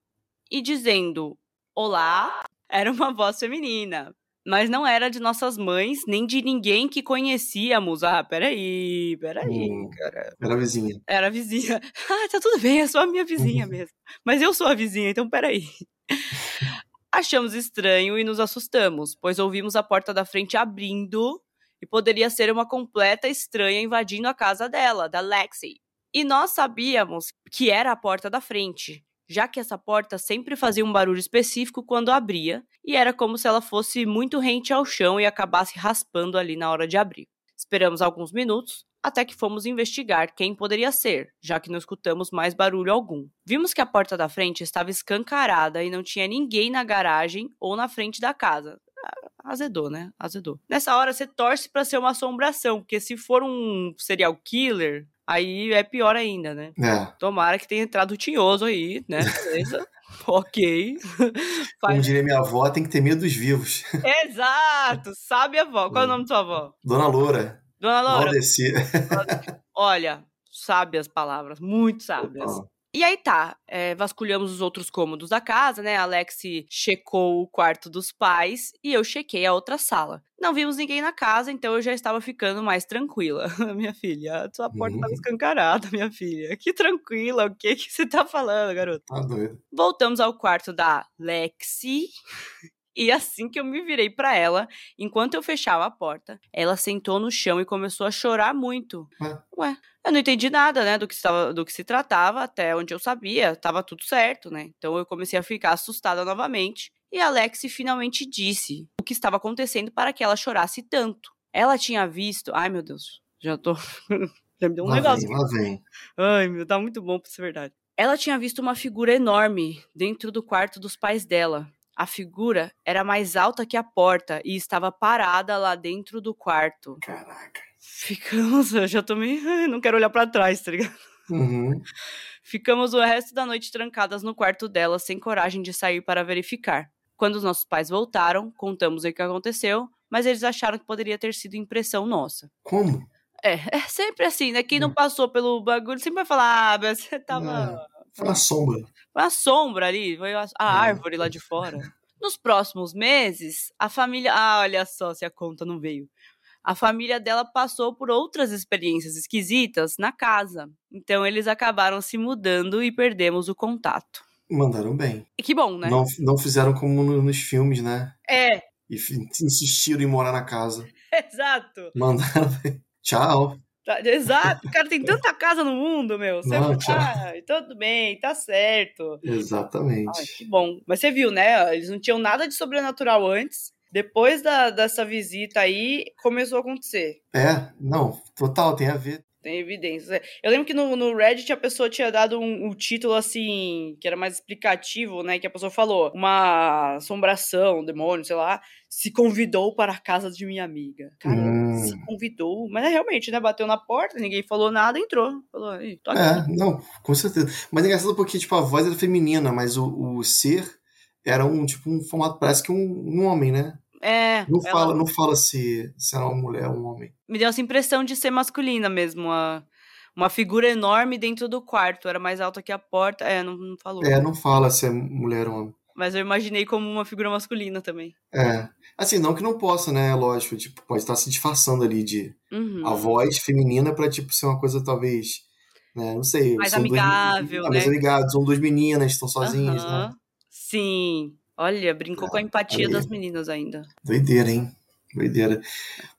e dizendo: Olá, era uma voz feminina. Mas não era de nossas mães, nem de ninguém que conhecíamos. Ah, peraí, peraí, hum, cara. Era a vizinha. Era a vizinha. Ah, tá tudo bem, é só a minha vizinha uhum. mesmo. Mas eu sou a vizinha, então peraí. Achamos estranho e nos assustamos, pois ouvimos a porta da frente abrindo e poderia ser uma completa estranha invadindo a casa dela, da Lexi. E nós sabíamos que era a porta da frente, já que essa porta sempre fazia um barulho específico quando abria, e era como se ela fosse muito rente ao chão e acabasse raspando ali na hora de abrir. Esperamos alguns minutos, até que fomos investigar quem poderia ser, já que não escutamos mais barulho algum. Vimos que a porta da frente estava escancarada e não tinha ninguém na garagem ou na frente da casa. Ah, azedou, né? Azedou. Nessa hora você torce para ser uma assombração, porque se for um serial killer, aí é pior ainda, né? É. Tomara que tenha entrado o tinhoso aí, né? Beleza? ok. Faz... Como diria minha avó, tem que ter medo dos vivos. Exato! Sabe a avó? Qual é o nome da sua avó? Dona Loura. Dona Loura. Valdeci. Olha, sabe as palavras, muito sábias. E aí tá, é, vasculhamos os outros cômodos da casa, né? Alex checou o quarto dos pais e eu chequei a outra sala. Não vimos ninguém na casa, então eu já estava ficando mais tranquila. minha filha, a sua porta estava uhum. escancarada, minha filha. Que tranquila, o que, que você tá falando, garota? Tá doido. Voltamos ao quarto da Lexi. E assim que eu me virei para ela, enquanto eu fechava a porta, ela sentou no chão e começou a chorar muito. Ué, Ué eu não entendi nada, né, do que, estava, do que se tratava, até onde eu sabia, estava tudo certo, né? Então eu comecei a ficar assustada novamente. E Alex finalmente disse o que estava acontecendo para que ela chorasse tanto. Ela tinha visto. Ai, meu Deus, já tô. já me deu um lá negócio. Vem, lá vem. Ai, meu, tá muito bom pra ser verdade. Ela tinha visto uma figura enorme dentro do quarto dos pais dela A figura era mais alta que a porta e estava parada lá dentro do quarto. Caraca. Ficamos, eu já tô me. Não quero olhar para trás, tá ligado? Uhum. Ficamos o resto da noite trancadas no quarto dela, sem coragem de sair para verificar. Quando os nossos pais voltaram, contamos o que aconteceu, mas eles acharam que poderia ter sido impressão nossa. Como? É, é sempre assim, né? Quem não passou pelo bagulho sempre vai falar, ah, você tava. Foi uma sombra. Foi uma sombra ali, foi a, a árvore lá de fora. Nos próximos meses, a família. Ah, olha só se a conta não veio. A família dela passou por outras experiências esquisitas na casa. Então eles acabaram se mudando e perdemos o contato. Mandaram bem. E que bom, né? Não, não fizeram como no- nos filmes, né? É, E insistiram em morar na casa. exato. Mandaram bem. Tchau. Tá, exato. Cara, tem tanta casa no mundo, meu. Você Não, vai- tchau. ah, tudo bem, tá certo. Exatamente. Ai, que bom. Mas você viu, né? Eles não tinham nada de sobrenatural antes. Depois da, dessa visita aí, começou a acontecer. É, não, total, tem a ver. Tem evidências. Eu lembro que no, no Reddit a pessoa tinha dado um, um título assim, que era mais explicativo, né? Que a pessoa falou: uma assombração, um demônio, sei lá, se convidou para a casa de minha amiga. Cara, Hum. se convidou. Mas é realmente, né? Bateu na porta, ninguém falou nada, entrou. Falou, "Ih, tô aqui. É, não, com certeza. Mas é engraçado porque, tipo, a voz era feminina, mas o, o ser era um, tipo, um formato, parece que um, um homem, né? É, Não ela fala, não fala se, se era uma mulher ou um homem. me deu essa impressão de ser masculina mesmo. Uma, uma figura enorme dentro do quarto. Era mais alta que a porta. É, não, não falou. É, não fala se é mulher ou homem. Mas eu imaginei como uma figura masculina também. É. Assim, não que não possa, né? Lógico, tipo, pode estar se disfarçando ali de Uhum. a voz feminina pra, tipo, ser uma coisa talvez, né? Não sei. Mais amigável, Ah, mais né? amigável. São duas meninas, estão sozinhas, né? Aham. Sim. Olha, brincou com a empatia das meninas ainda. Doideira, hein? Doideira.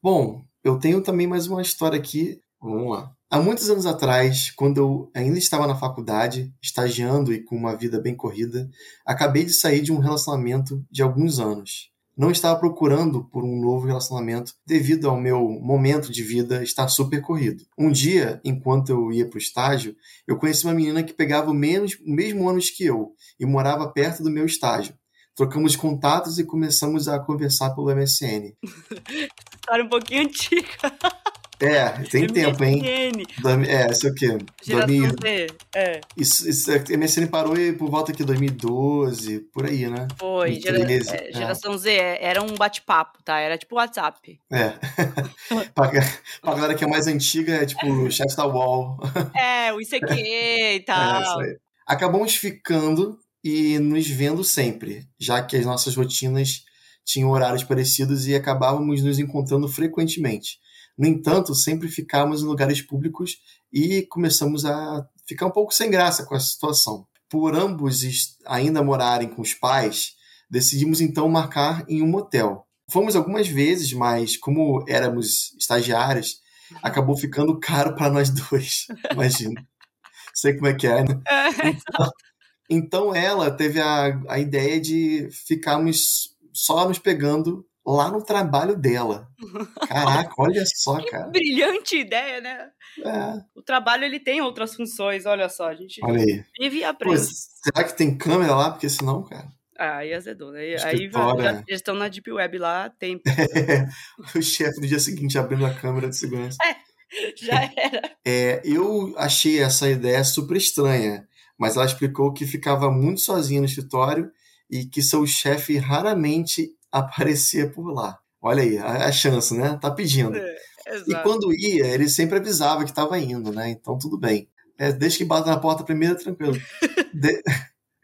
Bom, eu tenho também mais uma história aqui. Vamos lá. Há muitos anos atrás, quando eu ainda estava na faculdade, estagiando e com uma vida bem corrida, acabei de sair de um relacionamento de alguns anos. Não estava procurando por um novo relacionamento devido ao meu momento de vida estar super corrido. Um dia, enquanto eu ia para o estágio, eu conheci uma menina que pegava o menos, o mesmo anos que eu e morava perto do meu estágio. Trocamos contatos e começamos a conversar pelo MSN. História um pouquinho antiga. É, tem tempo, hein? MSN, Domi- É, isso aqui. Geração 2000, Z. É, isso, isso, é, MSN parou por volta aqui 2012, por aí, né? foi. Gera- 2013, é, é. geração Z é, era um bate-papo, tá? Era tipo WhatsApp. É. pra, pra galera que é mais antiga, é tipo o chat da UOL. É, o ICQ e É, isso tal. aí. Acabamos ficando e nos vendo sempre, já que as nossas rotinas tinham horários parecidos e acabávamos nos encontrando frequentemente. No entanto, sempre ficávamos em lugares públicos e começamos a ficar um pouco sem graça com a situação. Por ambos ainda morarem com os pais, decidimos então marcar em um motel. Fomos algumas vezes, mas como éramos estagiários, acabou ficando caro para nós dois. Imagina. Sei como é que é, né? Então ela teve a, a ideia de ficarmos só nos pegando lá no trabalho dela. Caraca, olha só, cara. Brilhante ideia, né? É, O trabalho ele tem outras funções, olha só, a gente olha aí. vive e Pô, será que tem câmera lá? Porque senão, cara. Ah, aí azedou, né? Aí, já, é. já estão na Deep Web lá, há tempo. o chefe no dia seguinte abrindo a câmera de segurança. Já era. É, eu achei essa ideia super estranha, mas ela explicou que ficava muito sozinha no escritório e que seu chefe raramente aparecia por lá. Olha aí, a, a chance, né? Tá pedindo. E Exato. quando ia, ele sempre avisava que estava indo, né? Então tudo bem. É, desde que bata na porta primeiro, tranquilo. De-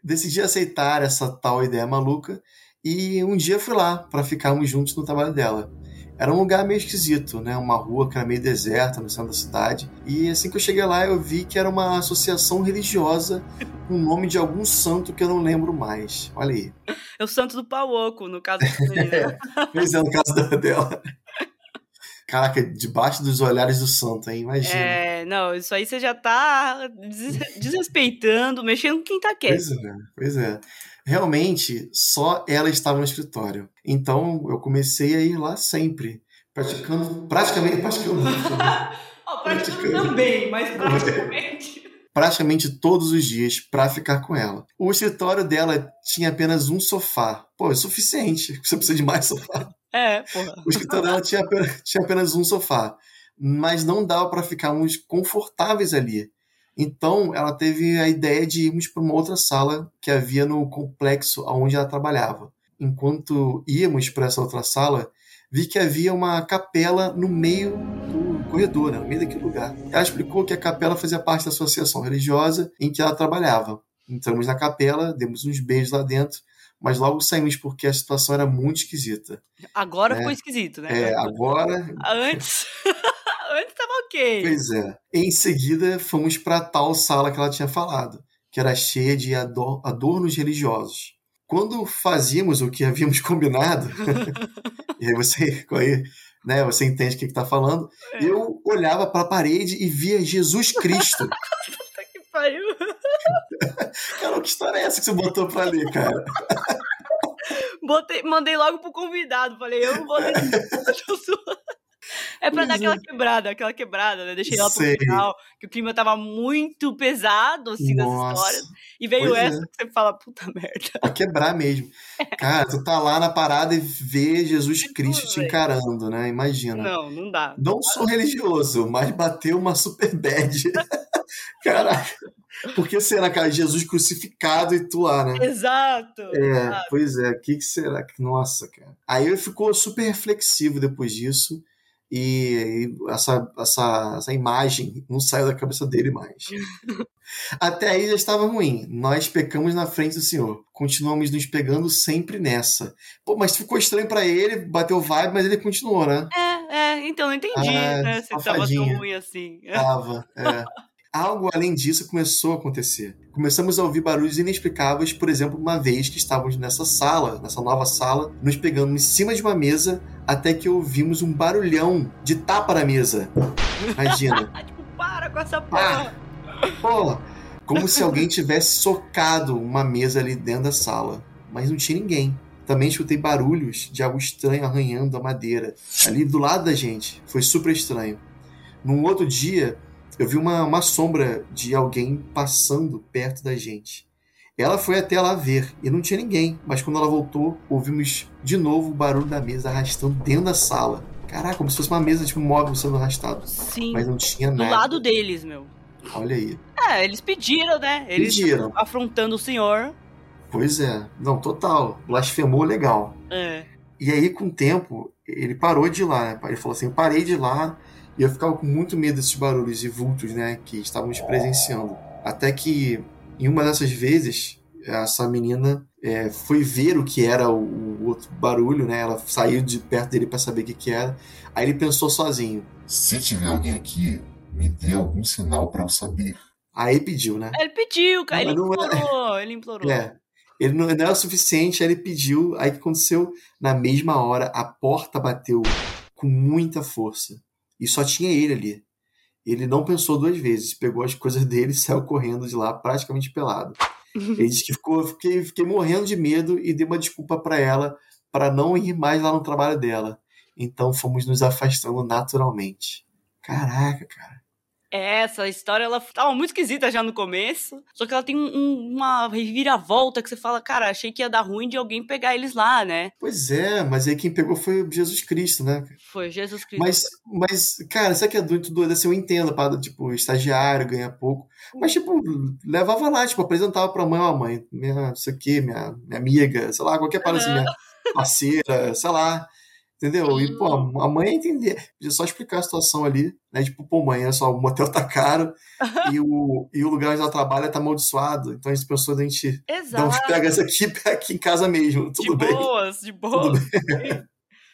decidi aceitar essa tal ideia maluca e um dia fui lá para ficarmos juntos no trabalho dela. Era um lugar meio esquisito, né? Uma rua que era meio deserta no centro da cidade. E assim que eu cheguei lá, eu vi que era uma associação religiosa com o nome de algum santo que eu não lembro mais. Olha aí. É o santo do pau oco, no caso da menina. Pois é, no caso dela. Caraca, debaixo dos olhares do santo, hein? Imagina. É, não, isso aí você já tá des- desrespeitando, mexendo com quem tá quieto. Pois é, pois é. Realmente, só ela estava no escritório. Então, eu comecei a ir lá sempre. Praticando, praticamente, praticando, Ó, praticando também, mas praticamente. praticamente todos os dias para ficar com ela. O escritório dela tinha apenas um sofá. Pô, é suficiente. Você precisa de mais sofá. É, porra. O escritório dela tinha, tinha apenas um sofá. Mas não dava para ficarmos confortáveis ali. Então, ela teve a ideia de irmos para uma outra sala que havia no complexo onde ela trabalhava. Enquanto íamos para essa outra sala, vi que havia uma capela no meio do corredor, né, no meio daquele lugar. Ela explicou que a capela fazia parte da associação religiosa em que ela trabalhava. Entramos na capela, demos uns beijos lá dentro, mas logo saímos porque a situação era muito esquisita. Agora né? ficou esquisito, né? É, agora. Antes. Antes tava ok. Pois é. Em seguida, fomos para tal sala que ela tinha falado, que era cheia de adornos religiosos. Quando fazíamos o que havíamos combinado, e aí você, aí, né, você entende o que está falando, é. eu olhava para a parede e via Jesus Cristo. Puta que pariu. cara, que história é essa que você botou para ler, cara? Botei, mandei logo pro convidado, falei, eu não vou. É pra dar aquela quebrada, aquela quebrada, né? Deixei ela pro Sei. final, que o clima tava muito pesado, assim, Nossa. das histórias. E veio pois essa é. que você fala, puta merda. Pra quebrar mesmo. Cara, tu tá lá na parada e vê Jesus Cristo te encarando, né? Imagina. Não, não dá. Não sou religioso, mas bateu uma super bad. Caraca. Por que será, cara? Jesus crucificado e tu lá, né? Exato. É, exato. pois é. O que, que será? Nossa, cara. Aí ele ficou super reflexivo depois disso e essa, essa, essa imagem não saiu da cabeça dele mais. Até aí já estava ruim. Nós pecamos na frente do Senhor. Continuamos nos pegando sempre nessa. Pô, mas ficou estranho para ele, bateu vibe, mas ele continuou, né? É, é, então não entendi ah, né, se tava tão ruim assim. Tava, é. Algo além disso começou a acontecer. Começamos a ouvir barulhos inexplicáveis, por exemplo, uma vez que estávamos nessa sala, nessa nova sala, nos pegando em cima de uma mesa, até que ouvimos um barulhão de tapa na mesa. Imagina. tipo, para com essa porra! Ah, porra! Como se alguém tivesse socado uma mesa ali dentro da sala. Mas não tinha ninguém. Também escutei barulhos de algo estranho arranhando a madeira. Ali do lado da gente. Foi super estranho. Num outro dia, eu vi uma, uma sombra de alguém passando perto da gente. Ela foi até lá ver e não tinha ninguém, mas quando ela voltou, ouvimos de novo o barulho da mesa arrastando dentro da sala. Caraca, como se fosse uma mesa tipo móvel sendo arrastado. Sim. Mas não tinha nada. Do lado deles, meu. Olha aí. É, eles pediram, né? Eles pediram. afrontando o senhor. Pois é. Não, total. Blasfemou legal. É. E aí, com o tempo, ele parou de ir lá, né? Ele falou assim: eu parei de ir lá e eu ficava com muito medo desses barulhos e vultos, né, que estávamos presenciando. Até que, em uma dessas vezes, essa menina é, foi ver o que era o, o, outro barulho, né? Ela saiu de perto dele para saber o que, que era. Aí ele pensou sozinho: Se tiver alguém aqui, me dê algum sinal para eu saber. Aí pediu, né? Ele pediu, cara. Ele é- implorou, ele implorou. É. Ele não, não era o suficiente, aí ele pediu. Aí o que aconteceu? Na mesma hora, a porta bateu com muita força. E só tinha ele ali. Ele não pensou duas vezes, pegou as coisas dele e saiu correndo de lá praticamente pelado. Ele disse que ficou, fiquei, fiquei morrendo de medo e dei uma desculpa para ela para não ir mais lá no trabalho dela. Então fomos nos afastando naturalmente. Caraca, cara. É, essa história ela tava muito esquisita já no começo. Só que ela tem um, uma reviravolta que você fala, cara, achei que ia dar ruim de alguém pegar eles lá, né? Pois é, mas aí quem pegou foi Jesus Cristo, né? Foi Jesus Cristo. Mas, mas cara, sabe que é doido, doido? Assim, eu entendo, para tipo, estagiário, ganha pouco. Mas, tipo, levava lá, tipo, apresentava pra mãe, ó, oh, mãe, minha, isso aqui, minha, minha amiga, sei lá, qualquer parada assim, minha parceira, sei lá. Entendeu? E, pô, a mãe entender. Podia só explicar a situação ali, né? Tipo, pô, mãe, é só, o motel tá caro e, o, e o lugar onde ela trabalha tá amaldiçoado. Então a gente pensou a gente. Exato. Não, pega essa aqui, pega aqui em casa mesmo. Tudo de bem. Boas, de boas,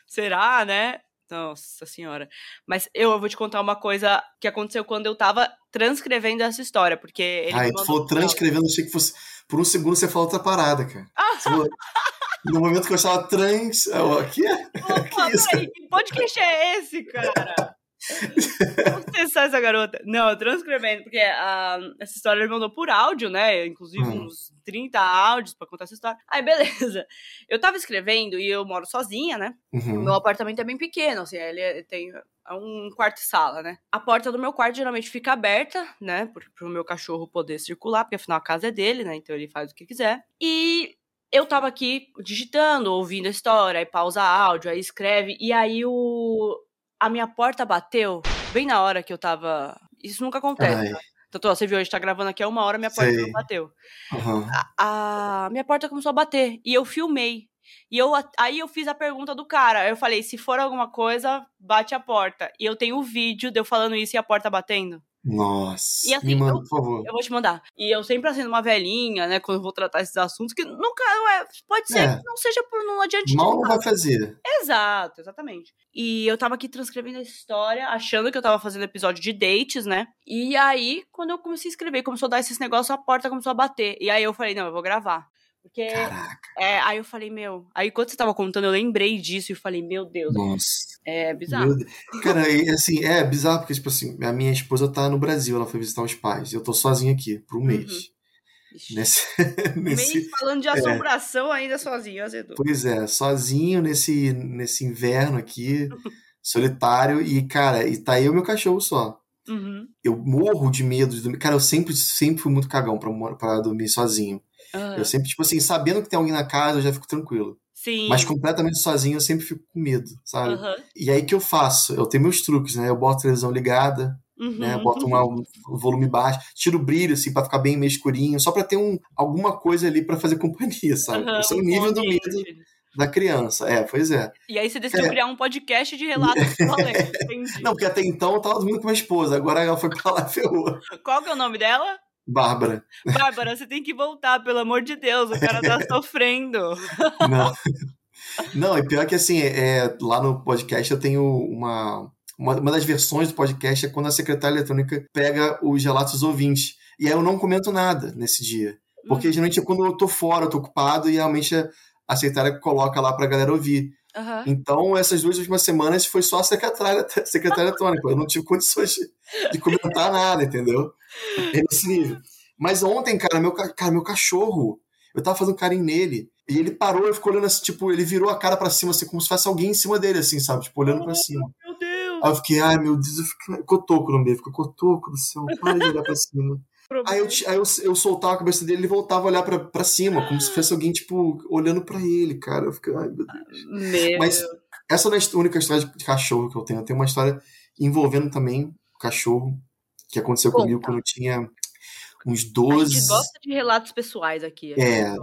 Será, né? Nossa senhora. Mas eu, eu vou te contar uma coisa que aconteceu quando eu tava transcrevendo essa história, porque ele. Ah, tu falou transcrevendo, achei que fosse. Por um segundo você falou outra parada, cara. Falou... No momento que eu estava trans. O quê? Opa, que isso? Peraí, que podcast é esse, cara? processar essa garota. Não, transcrevendo, porque uh, essa história ele mandou por áudio, né? Inclusive uhum. uns 30 áudios pra contar essa história. Aí, beleza. Eu tava escrevendo e eu moro sozinha, né? Uhum. Meu apartamento é bem pequeno, assim, ele é, tem um quarto e sala, né? A porta do meu quarto geralmente fica aberta, né? Pro, pro meu cachorro poder circular, porque afinal a casa é dele, né? Então ele faz o que quiser. E eu tava aqui digitando, ouvindo a história, aí pausa áudio, aí escreve, e aí o. A minha porta bateu bem na hora que eu tava. Isso nunca acontece. Né? Ó, você viu, a gente tá gravando aqui há uma hora, minha porta Sei. não bateu. Uhum. A, a, minha porta começou a bater. E eu filmei. E eu, aí eu fiz a pergunta do cara. Eu falei, se for alguma coisa, bate a porta. E eu tenho o vídeo de eu falando isso e a porta batendo. Nossa. E assim, me manda, eu, por favor. Eu vou te mandar. E eu sempre acendo uma velhinha, né, quando eu vou tratar esses assuntos, que nunca. É, pode ser é. que não seja por não adiante. Mal não vai fazer. Exato, exatamente. E eu tava aqui transcrevendo a história, achando que eu tava fazendo episódio de dates, né? E aí, quando eu comecei a escrever, começou a dar esses negócios, a porta começou a bater. E aí eu falei, não, eu vou gravar. Porque. É, aí eu falei, meu. Aí quando você tava contando, eu lembrei disso e falei, meu Deus. Nossa. É bizarro. Cara, assim, é bizarro porque, tipo assim, a minha esposa tá no Brasil, ela foi visitar os pais. Eu tô sozinho aqui por um mês. Uhum. Nesse, nesse, mês falando de é. assombração é, ainda sozinho, Azedu. Pois é, sozinho nesse, nesse inverno aqui, solitário, e, cara, e tá eu e meu cachorro só. Uhum. Eu morro de medo de dormir. Cara, eu sempre, sempre fui muito cagão pra, pra dormir sozinho. Uhum. Eu sempre, tipo assim, sabendo que tem alguém na casa, eu já fico tranquilo. Sim. Mas completamente sozinho, eu sempre fico com medo, sabe? Uhum. E aí que eu faço? Eu tenho meus truques, né? Eu boto a televisão ligada, uhum. né? boto uma, um volume baixo, tiro o brilho, assim, pra ficar bem meio escurinho, só pra ter um, alguma coisa ali para fazer companhia, sabe? Uhum, Esse é o nível do medo da criança. É, pois é. E aí você decidiu é. criar um podcast de relatos. Entendi. Não, porque até então eu tava dormindo com minha esposa, agora ela foi pra lá e ferrou. Qual que é o nome dela? Bárbara. Bárbara, você tem que voltar, pelo amor de Deus, o cara tá sofrendo. Não. Não, e pior que assim, é, lá no podcast eu tenho uma, uma, uma das versões do podcast é quando a secretária eletrônica pega os relatos dos ouvintes. E aí eu não comento nada nesse dia. Porque uhum. geralmente é quando eu tô fora, eu tô ocupado, e realmente a secretária coloca lá pra galera ouvir. Uhum. Então, essas duas últimas semanas foi só a secretária, secretária eletrônica. Eu não tive condições de, de comentar nada, entendeu? É nesse nível. Mas ontem, cara meu, cara, meu cachorro, eu tava fazendo carinho nele, e ele parou e ficou olhando assim, tipo, ele virou a cara para cima, assim, como se fosse alguém em cima dele, assim, sabe? Tipo, olhando para cima. Meu Deus! Aí eu fiquei, ai meu Deus, eu fiquei cotoco no meio, ficou cotoco do céu, para de olhar pra cima. Aí, eu, aí eu, eu soltava a cabeça dele e ele voltava a olhar pra, pra cima, como se fosse alguém, tipo, olhando para ele, cara. Eu fiquei, ai meu Deus. Meu. Mas essa não é a única história de cachorro que eu tenho. Eu tenho uma história envolvendo também cachorro, que aconteceu comigo quando eu tinha uns 12. A gente gosta de relatos pessoais aqui. É,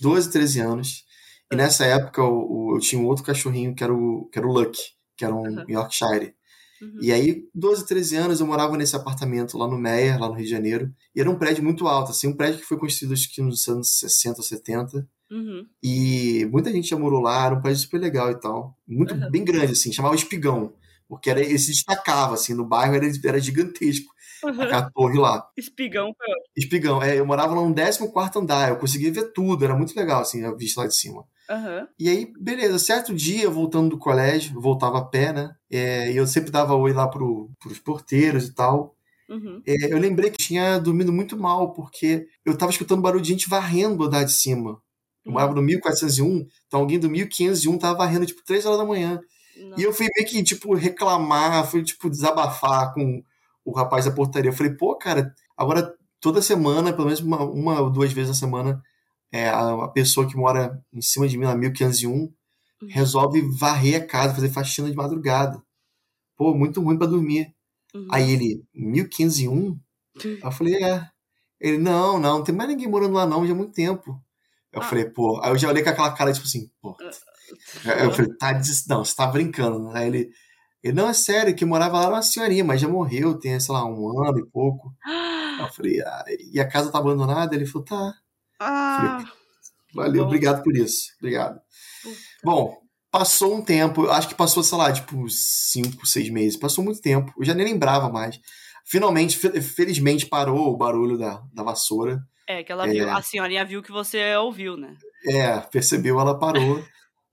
12, 13 anos. E nessa época eu, eu, tinha um outro cachorrinho que era o, que era o Lucky, que era um uhum. Yorkshire. Uhum. E aí, 12, 13 anos, eu morava nesse apartamento lá no Meia, lá no Rio de Janeiro. E era um prédio muito alto, assim, um prédio que foi construído acho que nos anos 60 ou 70. Uhum. E muita gente já morou lá, era um prédio super legal e tal. Muito uhum. bem grande, assim, chamava Espigão. Porque era, ele se destacava, assim, no bairro era, era gigantesco. Uhum. A torre lá. Espigão Espigão, é, eu morava lá no 14 andar, eu conseguia ver tudo, era muito legal, assim, a vista lá de cima. Uhum. E aí, beleza, certo dia, voltando do colégio, voltava a pé, né? É, e eu sempre dava oi lá pro, pros porteiros e tal. Uhum. É, eu lembrei que tinha dormido muito mal, porque eu tava escutando barulho de gente varrendo andar de cima. Eu morava no 1401, então alguém do 1501 tava varrendo, tipo, 3 horas da manhã. E eu fui meio que, tipo, reclamar, fui, tipo, desabafar com o rapaz da portaria. Eu falei, pô, cara, agora toda semana, pelo menos uma, uma ou duas vezes a semana, é, a, pessoa que mora em cima de mim, na 1501, uhum. resolve varrer a casa, fazer faxina de madrugada. Pô, muito ruim para dormir. Uhum. Aí ele, 1501? Uhum. eu falei, é. Ele, não, não, não tem mais ninguém morando lá não, já há muito tempo. Eu ah. falei, pô, aí eu já olhei com aquela cara, tipo assim, pô. Ah. Eu falei, tá, não, você tá brincando. Aí ele, ele, não, é sério, que morava lá uma senhorinha, mas já morreu, tem, sei lá, um ano e pouco. Eu falei, ah, e a casa tá abandonada? Ele falou, tá. Ah, Valeu, bom. obrigado por isso. Obrigado. Puta. Bom, passou um tempo, acho que passou, sei lá, tipo, cinco, seis meses. Passou muito tempo, eu já nem lembrava mais. Finalmente, felizmente, parou o barulho da, da vassoura. É, que ela é, viu, a senhorinha viu que você ouviu, né? É, percebeu, ela parou,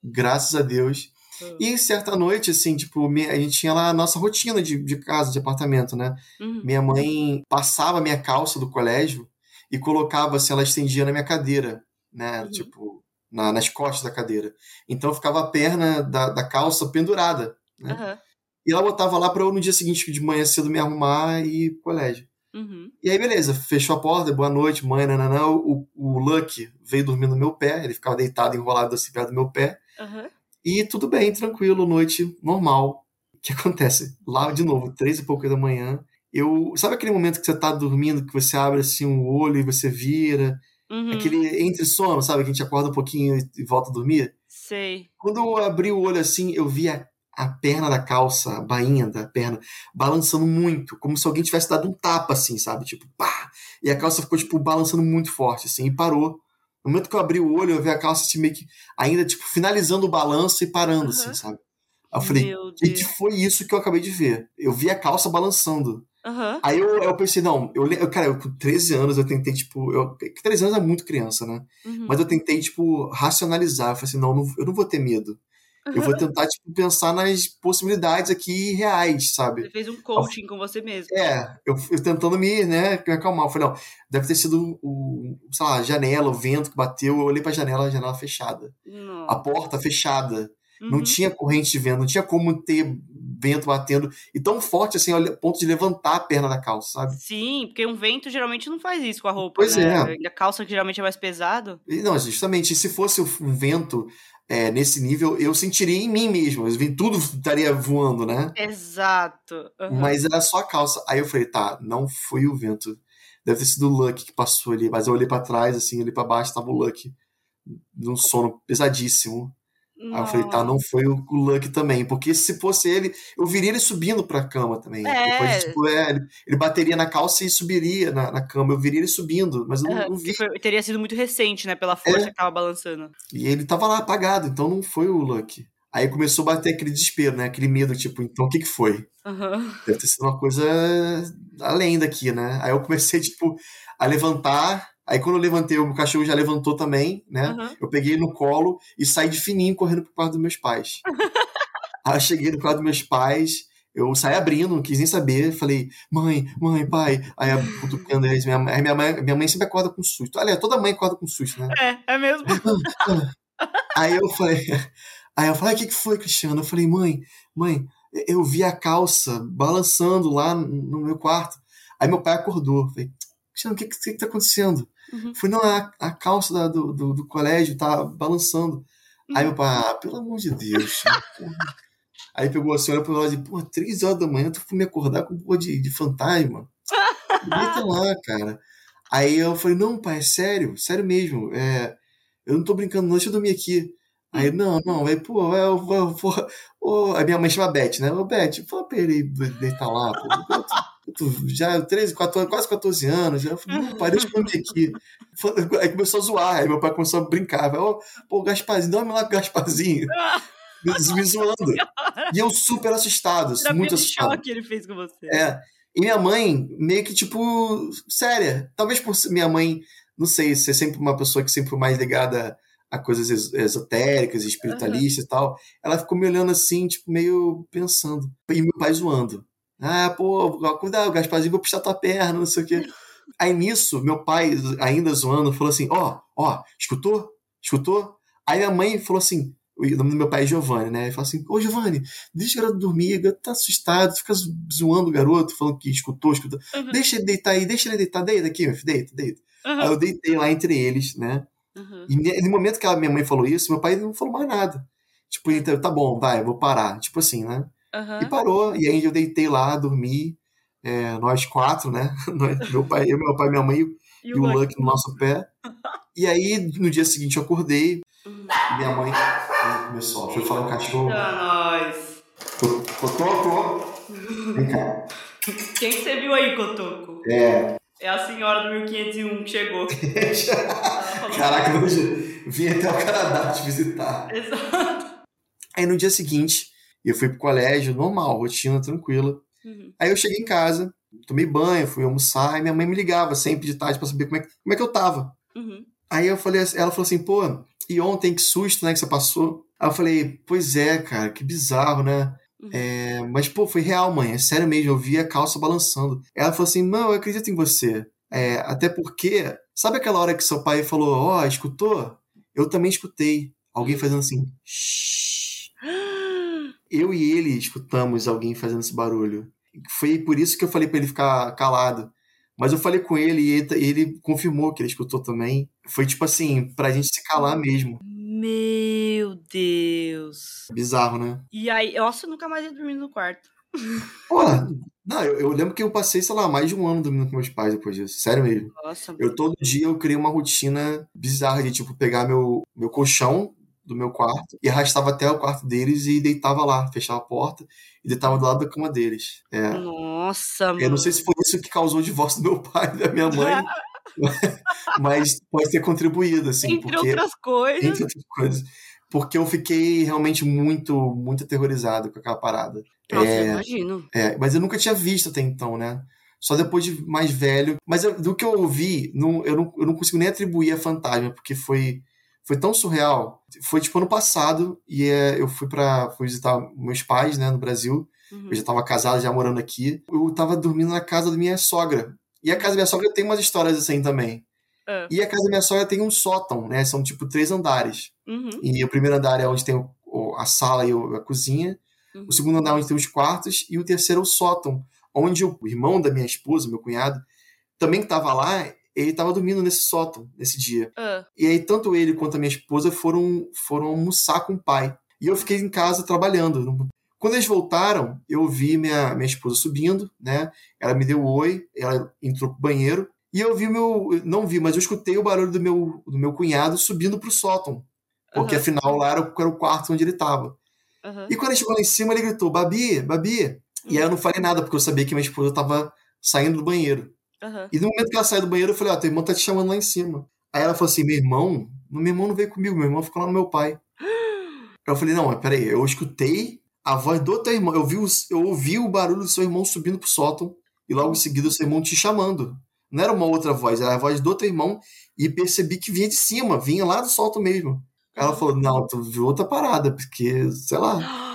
graças a Deus. Uhum. E certa noite, assim, tipo, a gente tinha lá a nossa rotina de, de casa, de apartamento, né? Uhum. Minha mãe passava a minha calça do colégio e colocava, assim, ela estendia na minha cadeira, né? Uhum. Tipo, na- nas costas da cadeira. Então ficava a perna da, da calça pendurada, né? Aham. E ela botava lá pra eu no dia seguinte, de manhã cedo, me arrumar e ir pro colégio. Uhum. E aí, beleza, fechou a porta, boa noite, mãe, nananã. O, o Lucky veio dormir no meu pé, ele ficava deitado, enrolado assim perto do meu pé. Aham. E tudo bem, tranquilo, noite normal. O que acontece? Lá, de novo, três e pouco da manhã, eu... Sabe aquele momento que você tá dormindo, que você abre assim um olho e você vira? Uhum. Aquele entre sono, sabe? Que a gente acorda um pouquinho e- volta a dormir? Sei. Quando eu abri o olho assim, eu vi a, a perna da calça, a bainha da perna, balançando muito, como se alguém tivesse dado um tapa, assim, sabe? Tipo, pá! E a calça ficou, tipo, balançando muito forte, assim, e parou. No momento que eu abri o olho, eu vi a calça, assim, meio que ainda, tipo, finalizando o balanço e parando, assim, Aham. sabe? Eu falei, o que foi isso que eu acabei de ver? Eu vi a calça balançando. Aham. Aí eu, eu pensei, não, eu, eu, cara, eu, com 13 anos eu tentei, tipo, eu, 13 anos é muito criança, né? Uhum. Mas eu tentei, tipo, racionalizar. Eu falei assim, não, eu não vou ter medo. Eu vou tentar, tipo, pensar nas possibilidades aqui reais, sabe? Você fez um coaching com você mesmo. É, eu, eu tentando me, né, me acalmar. Eu falei, não, deve ter sido o, sei lá, a janela, o vento que bateu. Eu olhei pra janela, a janela fechada. A porta fechada. Não Uhum. tinha corrente de vento, não tinha como ter vento batendo. E tão forte, assim, a ponto de levantar a perna da calça, sabe? Sim, porque um vento geralmente não faz isso com a roupa, Pois né? é. A calça que geralmente é mais pesado. E, não, justamente, se fosse um vento é, nesse nível, eu sentiria em mim mesmo. Tudo estaria voando, né? Exato. Aham. Mas era só a calça. Aí eu falei, tá, não foi o vento. Deve ter sido o Lucky que passou ali. Mas eu olhei pra trás, assim, olhei pra baixo, tava o Lucky num sono pesadíssimo. Aí eu falei, tá, não foi o Lucky também. Porque se fosse ele, eu viria ele subindo pra cama também. É. Depois, tipo, é, ele, ele bateria na calça e subiria na, na cama. Eu viria ele subindo, mas eu não, Aham, não porque vi. foi- teria sido muito recente, né? Pela força É. que tava balançando. E ele tava lá apagado, então não foi o Lucky. Aí começou a bater aquele desespero, né? Aquele medo, tipo, então o que que foi? Aham. Deve ter sido uma coisa além daqui, né? Aí eu comecei, tipo, a levantar. Aí quando eu levantei, o cachorro já levantou também, né? Aham. Eu peguei no colo e saí de fininho correndo pro quarto dos meus pais. Aí eu cheguei no quarto dos meus pais, eu saí abrindo, não quis nem saber. Falei, mãe, mãe, pai. Aí cutucando eles. Minha, aí minha, mãe, minha mãe sempre acorda com susto. Aliás, toda mãe acorda com susto, né? É, é mesmo. Aí eu falei, aí eu falei, o que, que foi, Cristiano? Eu falei, mãe, mãe, eu vi a calça balançando lá no meu quarto. Aí meu pai acordou. Falei, Cristiano, o que, que, que tá acontecendo? Uhum. Eu falei, não, a, a calça da- do, do, do colégio tá balançando. Aí meu pai, ah, pelo amor de Deus. porra. Aí pegou a senhora lado de, pô, três horas da manhã, tu foi me acordar com porra de, de fantasma. Deita lá, cara. Aí eu falei, não, pai, é sério, sério mesmo. É, eu não tô brincando, não, deixa eu dormir aqui. Aí, não, não, aí, pô, eu vou. vou- ô, a minha mãe chama Beth, né? Ô, Beth, fala pra ele deitar lá, pô. Já 13, 14, quase 14 anos. Já. Falei, eu dormir aqui. Aí começou a zoar, aí meu pai começou a brincar. Vai, Ô, pô, Gasparzinho, dorme lá com o Gasparzinho. Me, me zoando. E eu super assustado, Terapia muito assustado. choque ele fez com você. É. E minha mãe, meio que, tipo, séria. Talvez por minha mãe, não sei, ser sempre uma pessoa que sempre mais ligada a coisas es- esotéricas, espiritualistas e tal. Ela ficou me olhando assim, tipo, meio pensando. E meu pai zoando. Ah, pô, cuidado, Gasparzinho, vou puxar tua perna, não sei o quê. Aí nisso, meu pai, ainda zoando, falou assim: Ó, ó, escutou? Escutou? Aí minha mãe falou assim: o nome do meu pai é Giovanni, né? Ele falou assim: Ô Giovanni, deixa o garoto dormir, o garoto tá assustado, fica zoando o garoto, falando que escutou, escutou. Uhum. Deixa ele deitar aí, deixa ele deitar, deita aqui, meu filho, deita, deita. Aí Aham. eu deitei lá entre eles, né? Uhum. E no momento que a minha mãe falou isso, meu pai não falou mais nada. Tipo, ele tá bom, vai, vou parar. Tipo assim, né? E Aham. parou. E aí eu deitei lá, dormi. é, nós quatro, né? Meu pai, eu, meu pai, minha mãe E e o Lucky no nosso pé. E aí, no dia seguinte, eu acordei. Uhum. Minha mãe. Começou, foi falar um cachorro. Ah, nós. Cotoco. Vem cá. Quem que você viu aí, Cotoco? É. É a senhora do 1501 que chegou. Caraca, hoje vim até o Canadá te visitar. Exato. Aí no dia seguinte, eu fui pro colégio, normal, rotina tranquila. Uhum. Aí eu cheguei em casa, tomei banho, fui almoçar, e minha mãe me ligava sempre de tarde pra saber como é, que- como é que eu tava. Uhum. Aí eu falei, ela falou assim, pô, e ontem, que susto, né, que você passou. Aí eu falei, pois é, cara, que bizarro, né? Uhum. É, mas, pô, foi real, mãe. É sério mesmo, eu vi a calça balançando. Ela falou assim: Não, eu acredito em você. É, até porque, sabe aquela hora que seu pai falou, ó, oh, escutou? Eu também escutei. Alguém fazendo assim. Shhh. Eu e ele escutamos alguém fazendo esse barulho. Foi por isso que eu falei para ele ficar calado. Mas eu falei com ele e ele, ele confirmou que ele escutou também. Foi tipo assim, pra gente se calar mesmo. Meu Deus. Bizarro, né? E aí, nossa, eu nunca mais ia dormir no quarto. Pô, não, eu, eu, lembro que eu passei, sei lá, mais de um ano dormindo com meus pais depois disso. Sério mesmo. Nossa, eu todo dia eu criei uma rotina bizarra de, tipo, pegar meu, meu colchão do meu quarto e arrastava até o quarto deles e deitava lá, fechava a porta e deitava do lado da cama deles. É. Nossa, Eu não sei se foi isso que causou o divórcio do meu pai e da minha mãe. mas pode ter contribuído, assim. Entre porque, outras coisas. Entre outras coisas. Porque eu fiquei realmente muito, muito aterrorizado com aquela parada. Nossa, é, eu imagino. É, mas eu nunca tinha visto até então, né? Só depois de mais velho. Mas eu, do que eu ouvi, não, eu, não, eu não consigo nem atribuir a fantasma, porque foi, foi tão surreal. Foi tipo ano passado, e é, eu fui para fui visitar meus pais, né, no Brasil. Uhum. Eu já tava casado, já morando aqui. Eu tava dormindo na casa da minha sogra. E a casa da minha sogra tem umas histórias assim também. É. E a casa da minha sogra tem um sótão, né? São tipo três andares. Uhum. E o primeiro andar é onde tem o, a sala e a cozinha. Uhum. O segundo andar é onde tem os quartos. E o terceiro é o sótão, onde o irmão da minha esposa, meu cunhado, também estava lá. Ele estava dormindo nesse sótão nesse dia. Uh. E aí tanto ele quanto a minha esposa foram foram almoçar com o pai. E eu fiquei em casa trabalhando. Quando eles voltaram, eu vi minha, minha esposa subindo, né? Ela me deu um oi, ela entrou pro banheiro. E eu vi meu. Não vi, mas eu escutei o barulho do meu, do meu cunhado subindo pro sótão. Porque Uhum. afinal lá era, o- era o quarto onde ele estava. Uhum. E quando ele chegou lá em cima, ele gritou: Babi, Babi. E aí eu não falei nada, porque eu sabia que minha esposa estava saindo do banheiro. Uhum. E no momento que ela saiu do banheiro, eu falei: Ó, teu irmão tá te chamando lá em cima. Aí ela falou assim: Meu irmão? Meu irmão não veio comigo, meu irmão ficou lá no meu pai. Eu falei: Não, mas peraí, eu escutei a voz do teu irmão. Eu, vi o, eu ouvi o barulho do seu irmão subindo pro sótão. E logo em seguida o seu irmão te chamando. Não era uma outra voz, era a voz do teu irmão. E percebi que vinha de cima, vinha lá do sótão mesmo. Ela falou: Não, tu viu outra parada, porque, sei lá,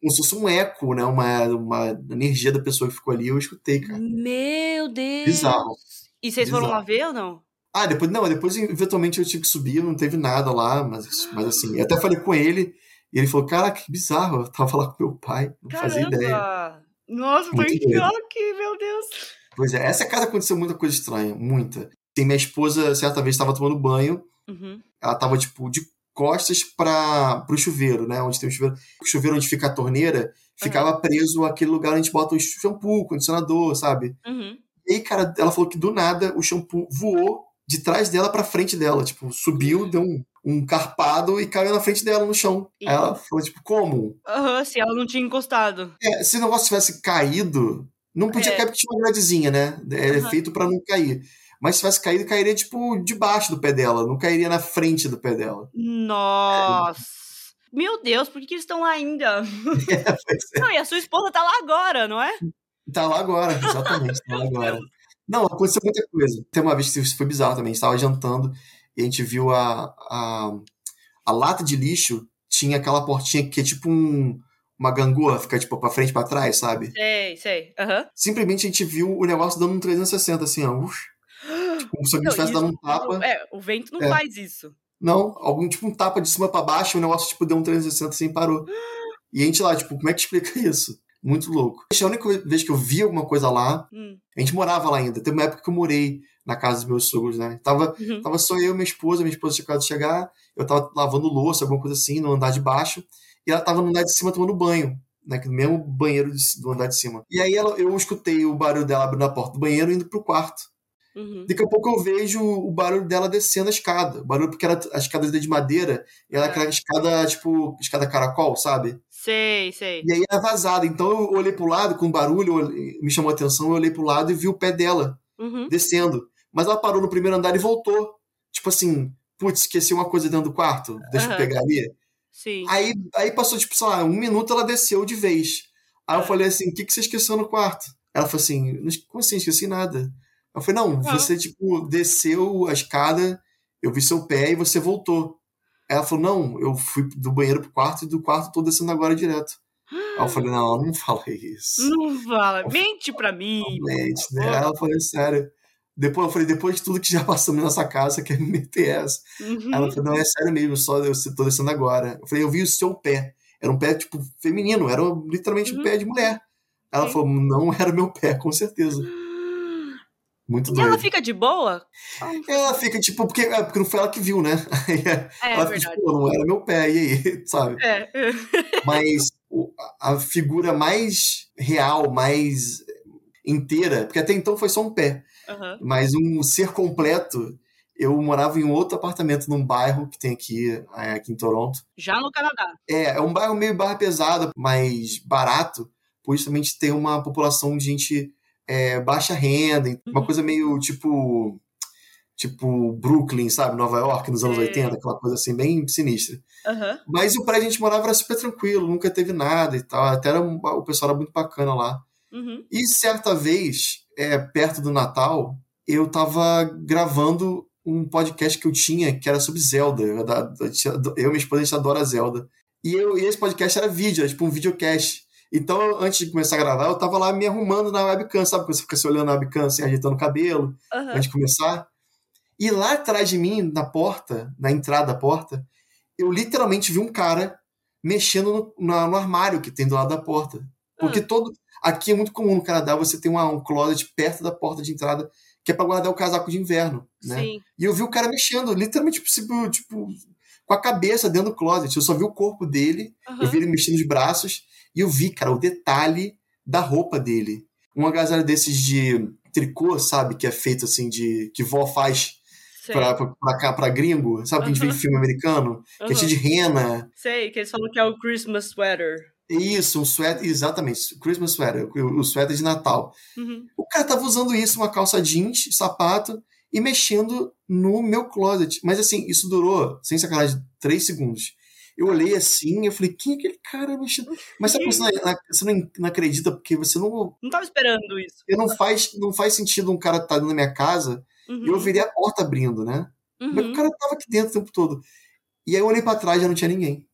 como se fosse um eco, né? Uma, uma energia da pessoa que ficou ali, eu escutei, cara. Meu Deus. Bizarro. E vocês foram Bizarro. lá ver ou não? Ah, depois, não, depois eventualmente eu tive que subir, não teve nada lá, mas, mas assim, eu até falei com ele, e ele falou: Caraca, que bizarro, eu tava lá com meu pai, não fazia ideia. Caramba! Nossa, tô em choque, meu Deus. Pois é, essa casa aconteceu muita coisa estranha, muita. Assim, minha esposa, certa vez, estava tomando banho, Uhum. ela tava, tipo, de costas para pro chuveiro, né? Onde tem o chuveiro. O chuveiro onde fica a torneira ficava preso aquele lugar onde a gente bota o shampoo, condicionador, sabe? Uhum. E aí, cara, ela falou que do nada o shampoo voou de trás dela pra frente dela. Tipo, subiu, deu um, um carpado e caiu na frente dela no chão. Aí ela falou, tipo, como? Aham, se ela não tinha encostado. É, se o negócio tivesse caído, não podia É. cair porque tinha uma gradezinha, né? É feito pra não cair. Mas se tivesse caído, cairia, tipo, debaixo do pé dela. Não cairia na frente do pé dela. Nossa. Meu Deus, por que, que eles estão lá ainda? Pois é. Não, e a sua esposa tá lá agora, não é? Tá lá agora, exatamente, tá lá agora. Não, aconteceu muita coisa. Tem uma vez que isso foi bizarro também. A gente tava jantando e a gente viu a, a, a lata de lixo tinha aquela portinha que é tipo um, uma gangorra, fica tipo pra frente e pra trás, sabe? Sei, sei. Aham. Simplesmente a gente viu o negócio dando um 360, assim, ó. Ux, como se alguém estivesse dando um tapa. É, o vento não É. faz isso. Não, algum tipo um tapa de cima pra baixo, o negócio tipo deu um 360 assim e parou. E a gente lá, tipo, como é que explica isso? Muito louco. A única vez que eu vi alguma coisa lá, Hum. a gente morava lá ainda. Teve uma época que eu morei na casa dos meus sogros, né? Tava, Uhum. tava só eu e minha esposa, minha esposa tinha acabado de chegar, eu tava lavando louça, alguma coisa assim, no andar de baixo, e ela tava no andar de cima tomando banho, né? No mesmo banheiro de- do andar de cima. E aí ela, eu escutei o barulho dela abrindo a porta do banheiro e indo pro quarto. Uhum. Daqui a pouco eu vejo o barulho dela descendo a escada. O barulho porque era a escada de madeira, e ela é É. aquela escada, tipo, escada caracol, sabe? Sei, sei. E aí era vazada. Então eu olhei pro lado com o barulho, eu me chamou a atenção, eu olhei pro lado e vi o pé dela Uhum. descendo. Mas ela parou no primeiro andar e voltou. Tipo assim, putz, esqueci uma coisa dentro do quarto, deixa eu Aham. pegar ali. Sim. Aí, aí passou, tipo, sei lá, um minuto ela desceu de vez. Aí eu É. falei assim: o que, que você esqueceu no quarto? Ela falou assim: "Não es- como assim? Esqueci nada. Eu falei: não, Ah. você, tipo, desceu a escada, eu vi seu pé e você voltou. Ela falou, não, eu fui do banheiro pro quarto e do quarto tô descendo agora direto. Aí eu falei, não, não fala isso. Não fala, mente pra mim. Mente, né? Aí ela falou, sério. Depois eu falei, depois de tudo que já passamos nessa casa, quer me meter essa. Uhum. Ela falou, não, é sério mesmo, só eu tô descendo agora. Eu falei, eu vi o seu pé. Era um pé, tipo, feminino, era literalmente Uhum. um pé de mulher. Ela Sim. falou, não era meu pé, com certeza. Muito E doido. ela fica de boa? Ela fica, tipo, porque, é, porque não foi ela que viu, né? É, ela fica, tipo, não era meu pé, e aí, sabe? É. Mas a figura mais real, mais inteira, porque até então foi só um pé, Aham. mas um ser completo, eu morava em um outro apartamento num bairro que tem aqui, é, aqui em Toronto. Já no Canadá. É, é um bairro meio barra pesada, mas barato, por justamente tem uma população de gente é, baixa renda, uma Uhum. coisa meio tipo tipo Brooklyn, sabe, Nova York nos anos Sei. 80, aquela coisa assim bem sinistra. Aham. Mas o prédio que a gente morava era super tranquilo, nunca teve nada e tal, até era o pessoal era muito bacana lá. Uhum. E certa vez, é, perto do Natal, eu tava gravando um podcast que eu tinha que era sobre Zelda. Eu, eu minha esposa, a gente adora Zelda. E, eu, e esse podcast era vídeo, era tipo um videocast. Então, antes de começar a gravar, eu tava lá me arrumando na webcam, sabe? Quando você fica se olhando na webcam, assim, ajeitando o cabelo, Aham. antes de começar. E lá atrás de mim, na porta, na entrada da porta, eu literalmente vi um cara mexendo no, na- no armário que tem do lado da porta. Porque todo. Aqui é muito comum no Canadá você ter uma, um closet perto da porta de entrada que é pra guardar o casaco de inverno, né? Sim. E eu vi o cara mexendo, literalmente, tipo, tipo, com a cabeça dentro do closet. Eu só vi o corpo dele, Aham. eu vi ele mexendo os braços, e eu vi, cara, o detalhe da roupa dele. Um agasalho desses de tricô, sabe? Que é feito assim, de. que vó faz pra, pra, pra, cá, pra gringo, sabe? Que a gente vê em filme americano, que é cheio de rena. Sei, que eles falam que é o Christmas sweater. Isso, um suéter, exatamente, Christmas sweater, o, o suéter de Natal. Uhum. O cara tava usando isso, uma calça jeans, sapato, e mexendo no meu closet. Mas assim, isso durou, sem sacanagem, três segundos. Eu olhei assim, eu falei, quem é aquele cara mexendo? Mas sabe você não, você não, não acredita, porque você não. Não tava esperando isso. Não faz, não faz sentido um cara estar dentro da minha casa Uhum. e eu virei a porta abrindo, né? Mas o Uhum. cara tava aqui dentro o tempo todo. E aí eu olhei pra trás e já não tinha ninguém.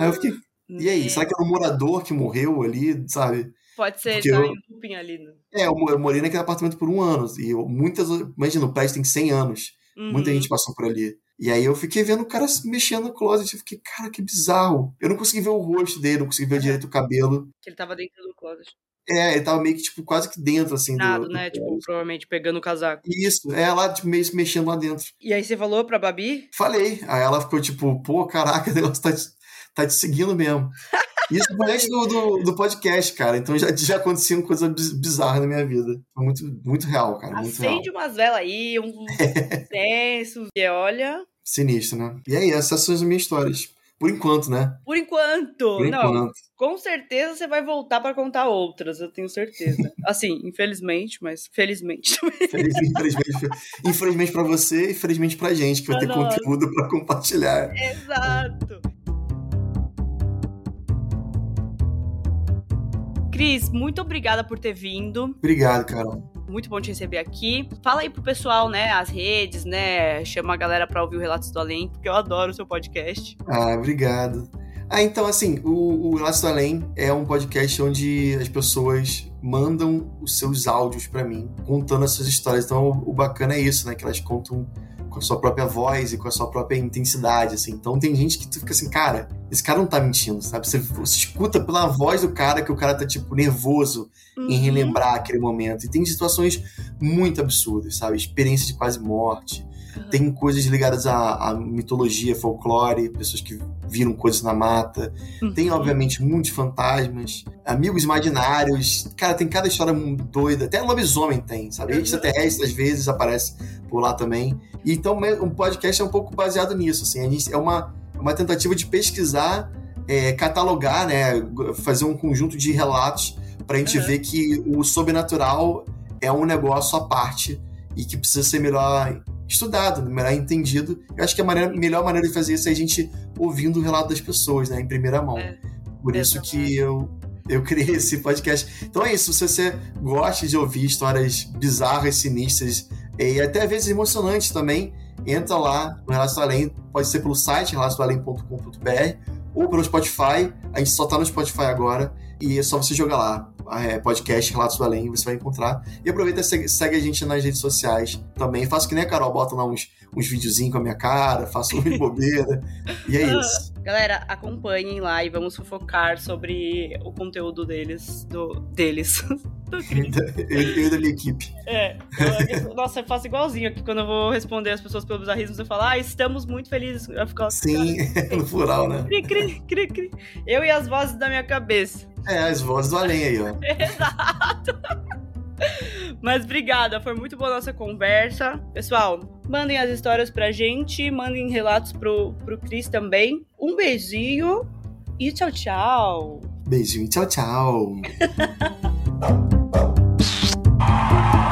Aí eu fiquei, e aí? É, Será que era um morador que morreu ali, sabe? Pode ser, Porque tá eu- em ali. Né? É, eu eu morei naquele apartamento por um ano. E eu, muitas. Imagina, o prédio tem 100 anos. Muita Uhum. gente passou por ali. E aí eu fiquei vendo o cara se mexendo no closet. Eu fiquei, cara, que bizarro. Eu não consegui ver o rosto dele, não consegui ver direito o cabelo. Que ele tava dentro do closet. É, ele tava meio que, tipo, quase que dentro, assim. do- Nada, do, né? Tipo, provavelmente pegando o casaco. Isso, é lá, tipo, meio se mexendo lá dentro. E aí você falou pra Babi? Falei. Aí ela ficou tipo, pô, caraca, o negócio tá te, tá te seguindo mesmo. Isso foi antes do, do, do podcast, cara. Então já, já aconteciam coisas biz- bizarras na minha vida. Foi muito, muito real, cara. Muito real. Acende umas velas aí, um incenso. e olha, Sinistro, né? E aí, essas são as minhas histórias. Por enquanto, né? por enquanto. Por não, enquanto. com certeza você vai voltar pra contar outras, eu tenho certeza. Assim, infelizmente, mas felizmente também. Feliz- Infelizmente, infelizmente pra você e felizmente pra gente, que vai ter nós. conteúdo pra compartilhar. Exato. Cris, muito obrigada por ter vindo. Obrigado, cara. Muito bom te receber aqui. Fala aí pro pessoal, né, as redes, né? Chama a galera pra ouvir o Relatos do Além, porque eu adoro o seu podcast. Ah, obrigado. Ah, então, assim, o, o Relatos do Além é um podcast onde as pessoas mandam os seus áudios pra mim, contando as suas histórias. Então, o, o bacana é isso, né? Que elas contam com a sua própria voz e com a sua própria intensidade, assim. Então, tem gente que tu fica assim, cara, esse cara não tá mentindo, sabe? Você, você escuta pela voz do cara que o cara tá, tipo, nervoso Uhum. em relembrar aquele momento. E tem situações muito absurdas, sabe? Experiência de quase morte. Uhum. Tem coisas ligadas à, à mitologia, folclore, pessoas que viram coisas na mata. Tem, Uhum. obviamente, muitos fantasmas, amigos imaginários. Cara, tem cada história doida. Até lobisomem tem, sabe? Uhum. Extraterrestre, às vezes, aparece por lá também. E então, um podcast é um pouco baseado nisso, assim. A gente, é uma, uma tentativa de pesquisar, é, catalogar, né? Fazer um conjunto de relatos pra gente Uhum. ver que o sobrenatural é um negócio à parte e que precisa ser melhor estudado, melhor entendido. Eu acho que a maneira- melhor maneira de fazer isso é a gente ouvindo o relato das pessoas, né, em primeira mão. É, Por isso exatamente. que eu eu criei esse podcast. Então é isso, se você gosta de ouvir histórias bizarras, sinistras e até às vezes emocionantes também, entra lá no Relatos do Além, pode ser pelo site relatosdoalém.com.br ou pelo Spotify. A gente só tá no Spotify agora e é só você jogar lá. É, podcast Relatos do Além, você vai encontrar. E aproveita e segue, segue, a gente nas redes sociais também. Faço que nem a Carol, bota lá uns, uns videozinhos com a minha cara, faço uma bobeira. e é isso. Galera, acompanhem lá e vamos fofocar sobre o conteúdo deles. Do, deles. do eu, e da minha equipe. É. Eu, nossa, eu faço igualzinho aqui quando eu vou responder as pessoas pelo bizarrismo. Eu falo, ah, estamos muito felizes. Eu fico, Sim, no plural, né? Cri, cri, cri, cri. Eu e as vozes da minha cabeça. É, as vozes do além aí, ó. Exato. Mas obrigada, foi muito boa a nossa conversa. Pessoal, mandem as histórias pra gente, mandem relatos pro, pro Cris também. Um beijinho e tchau, tchau. Beijinho e tchau, tchau.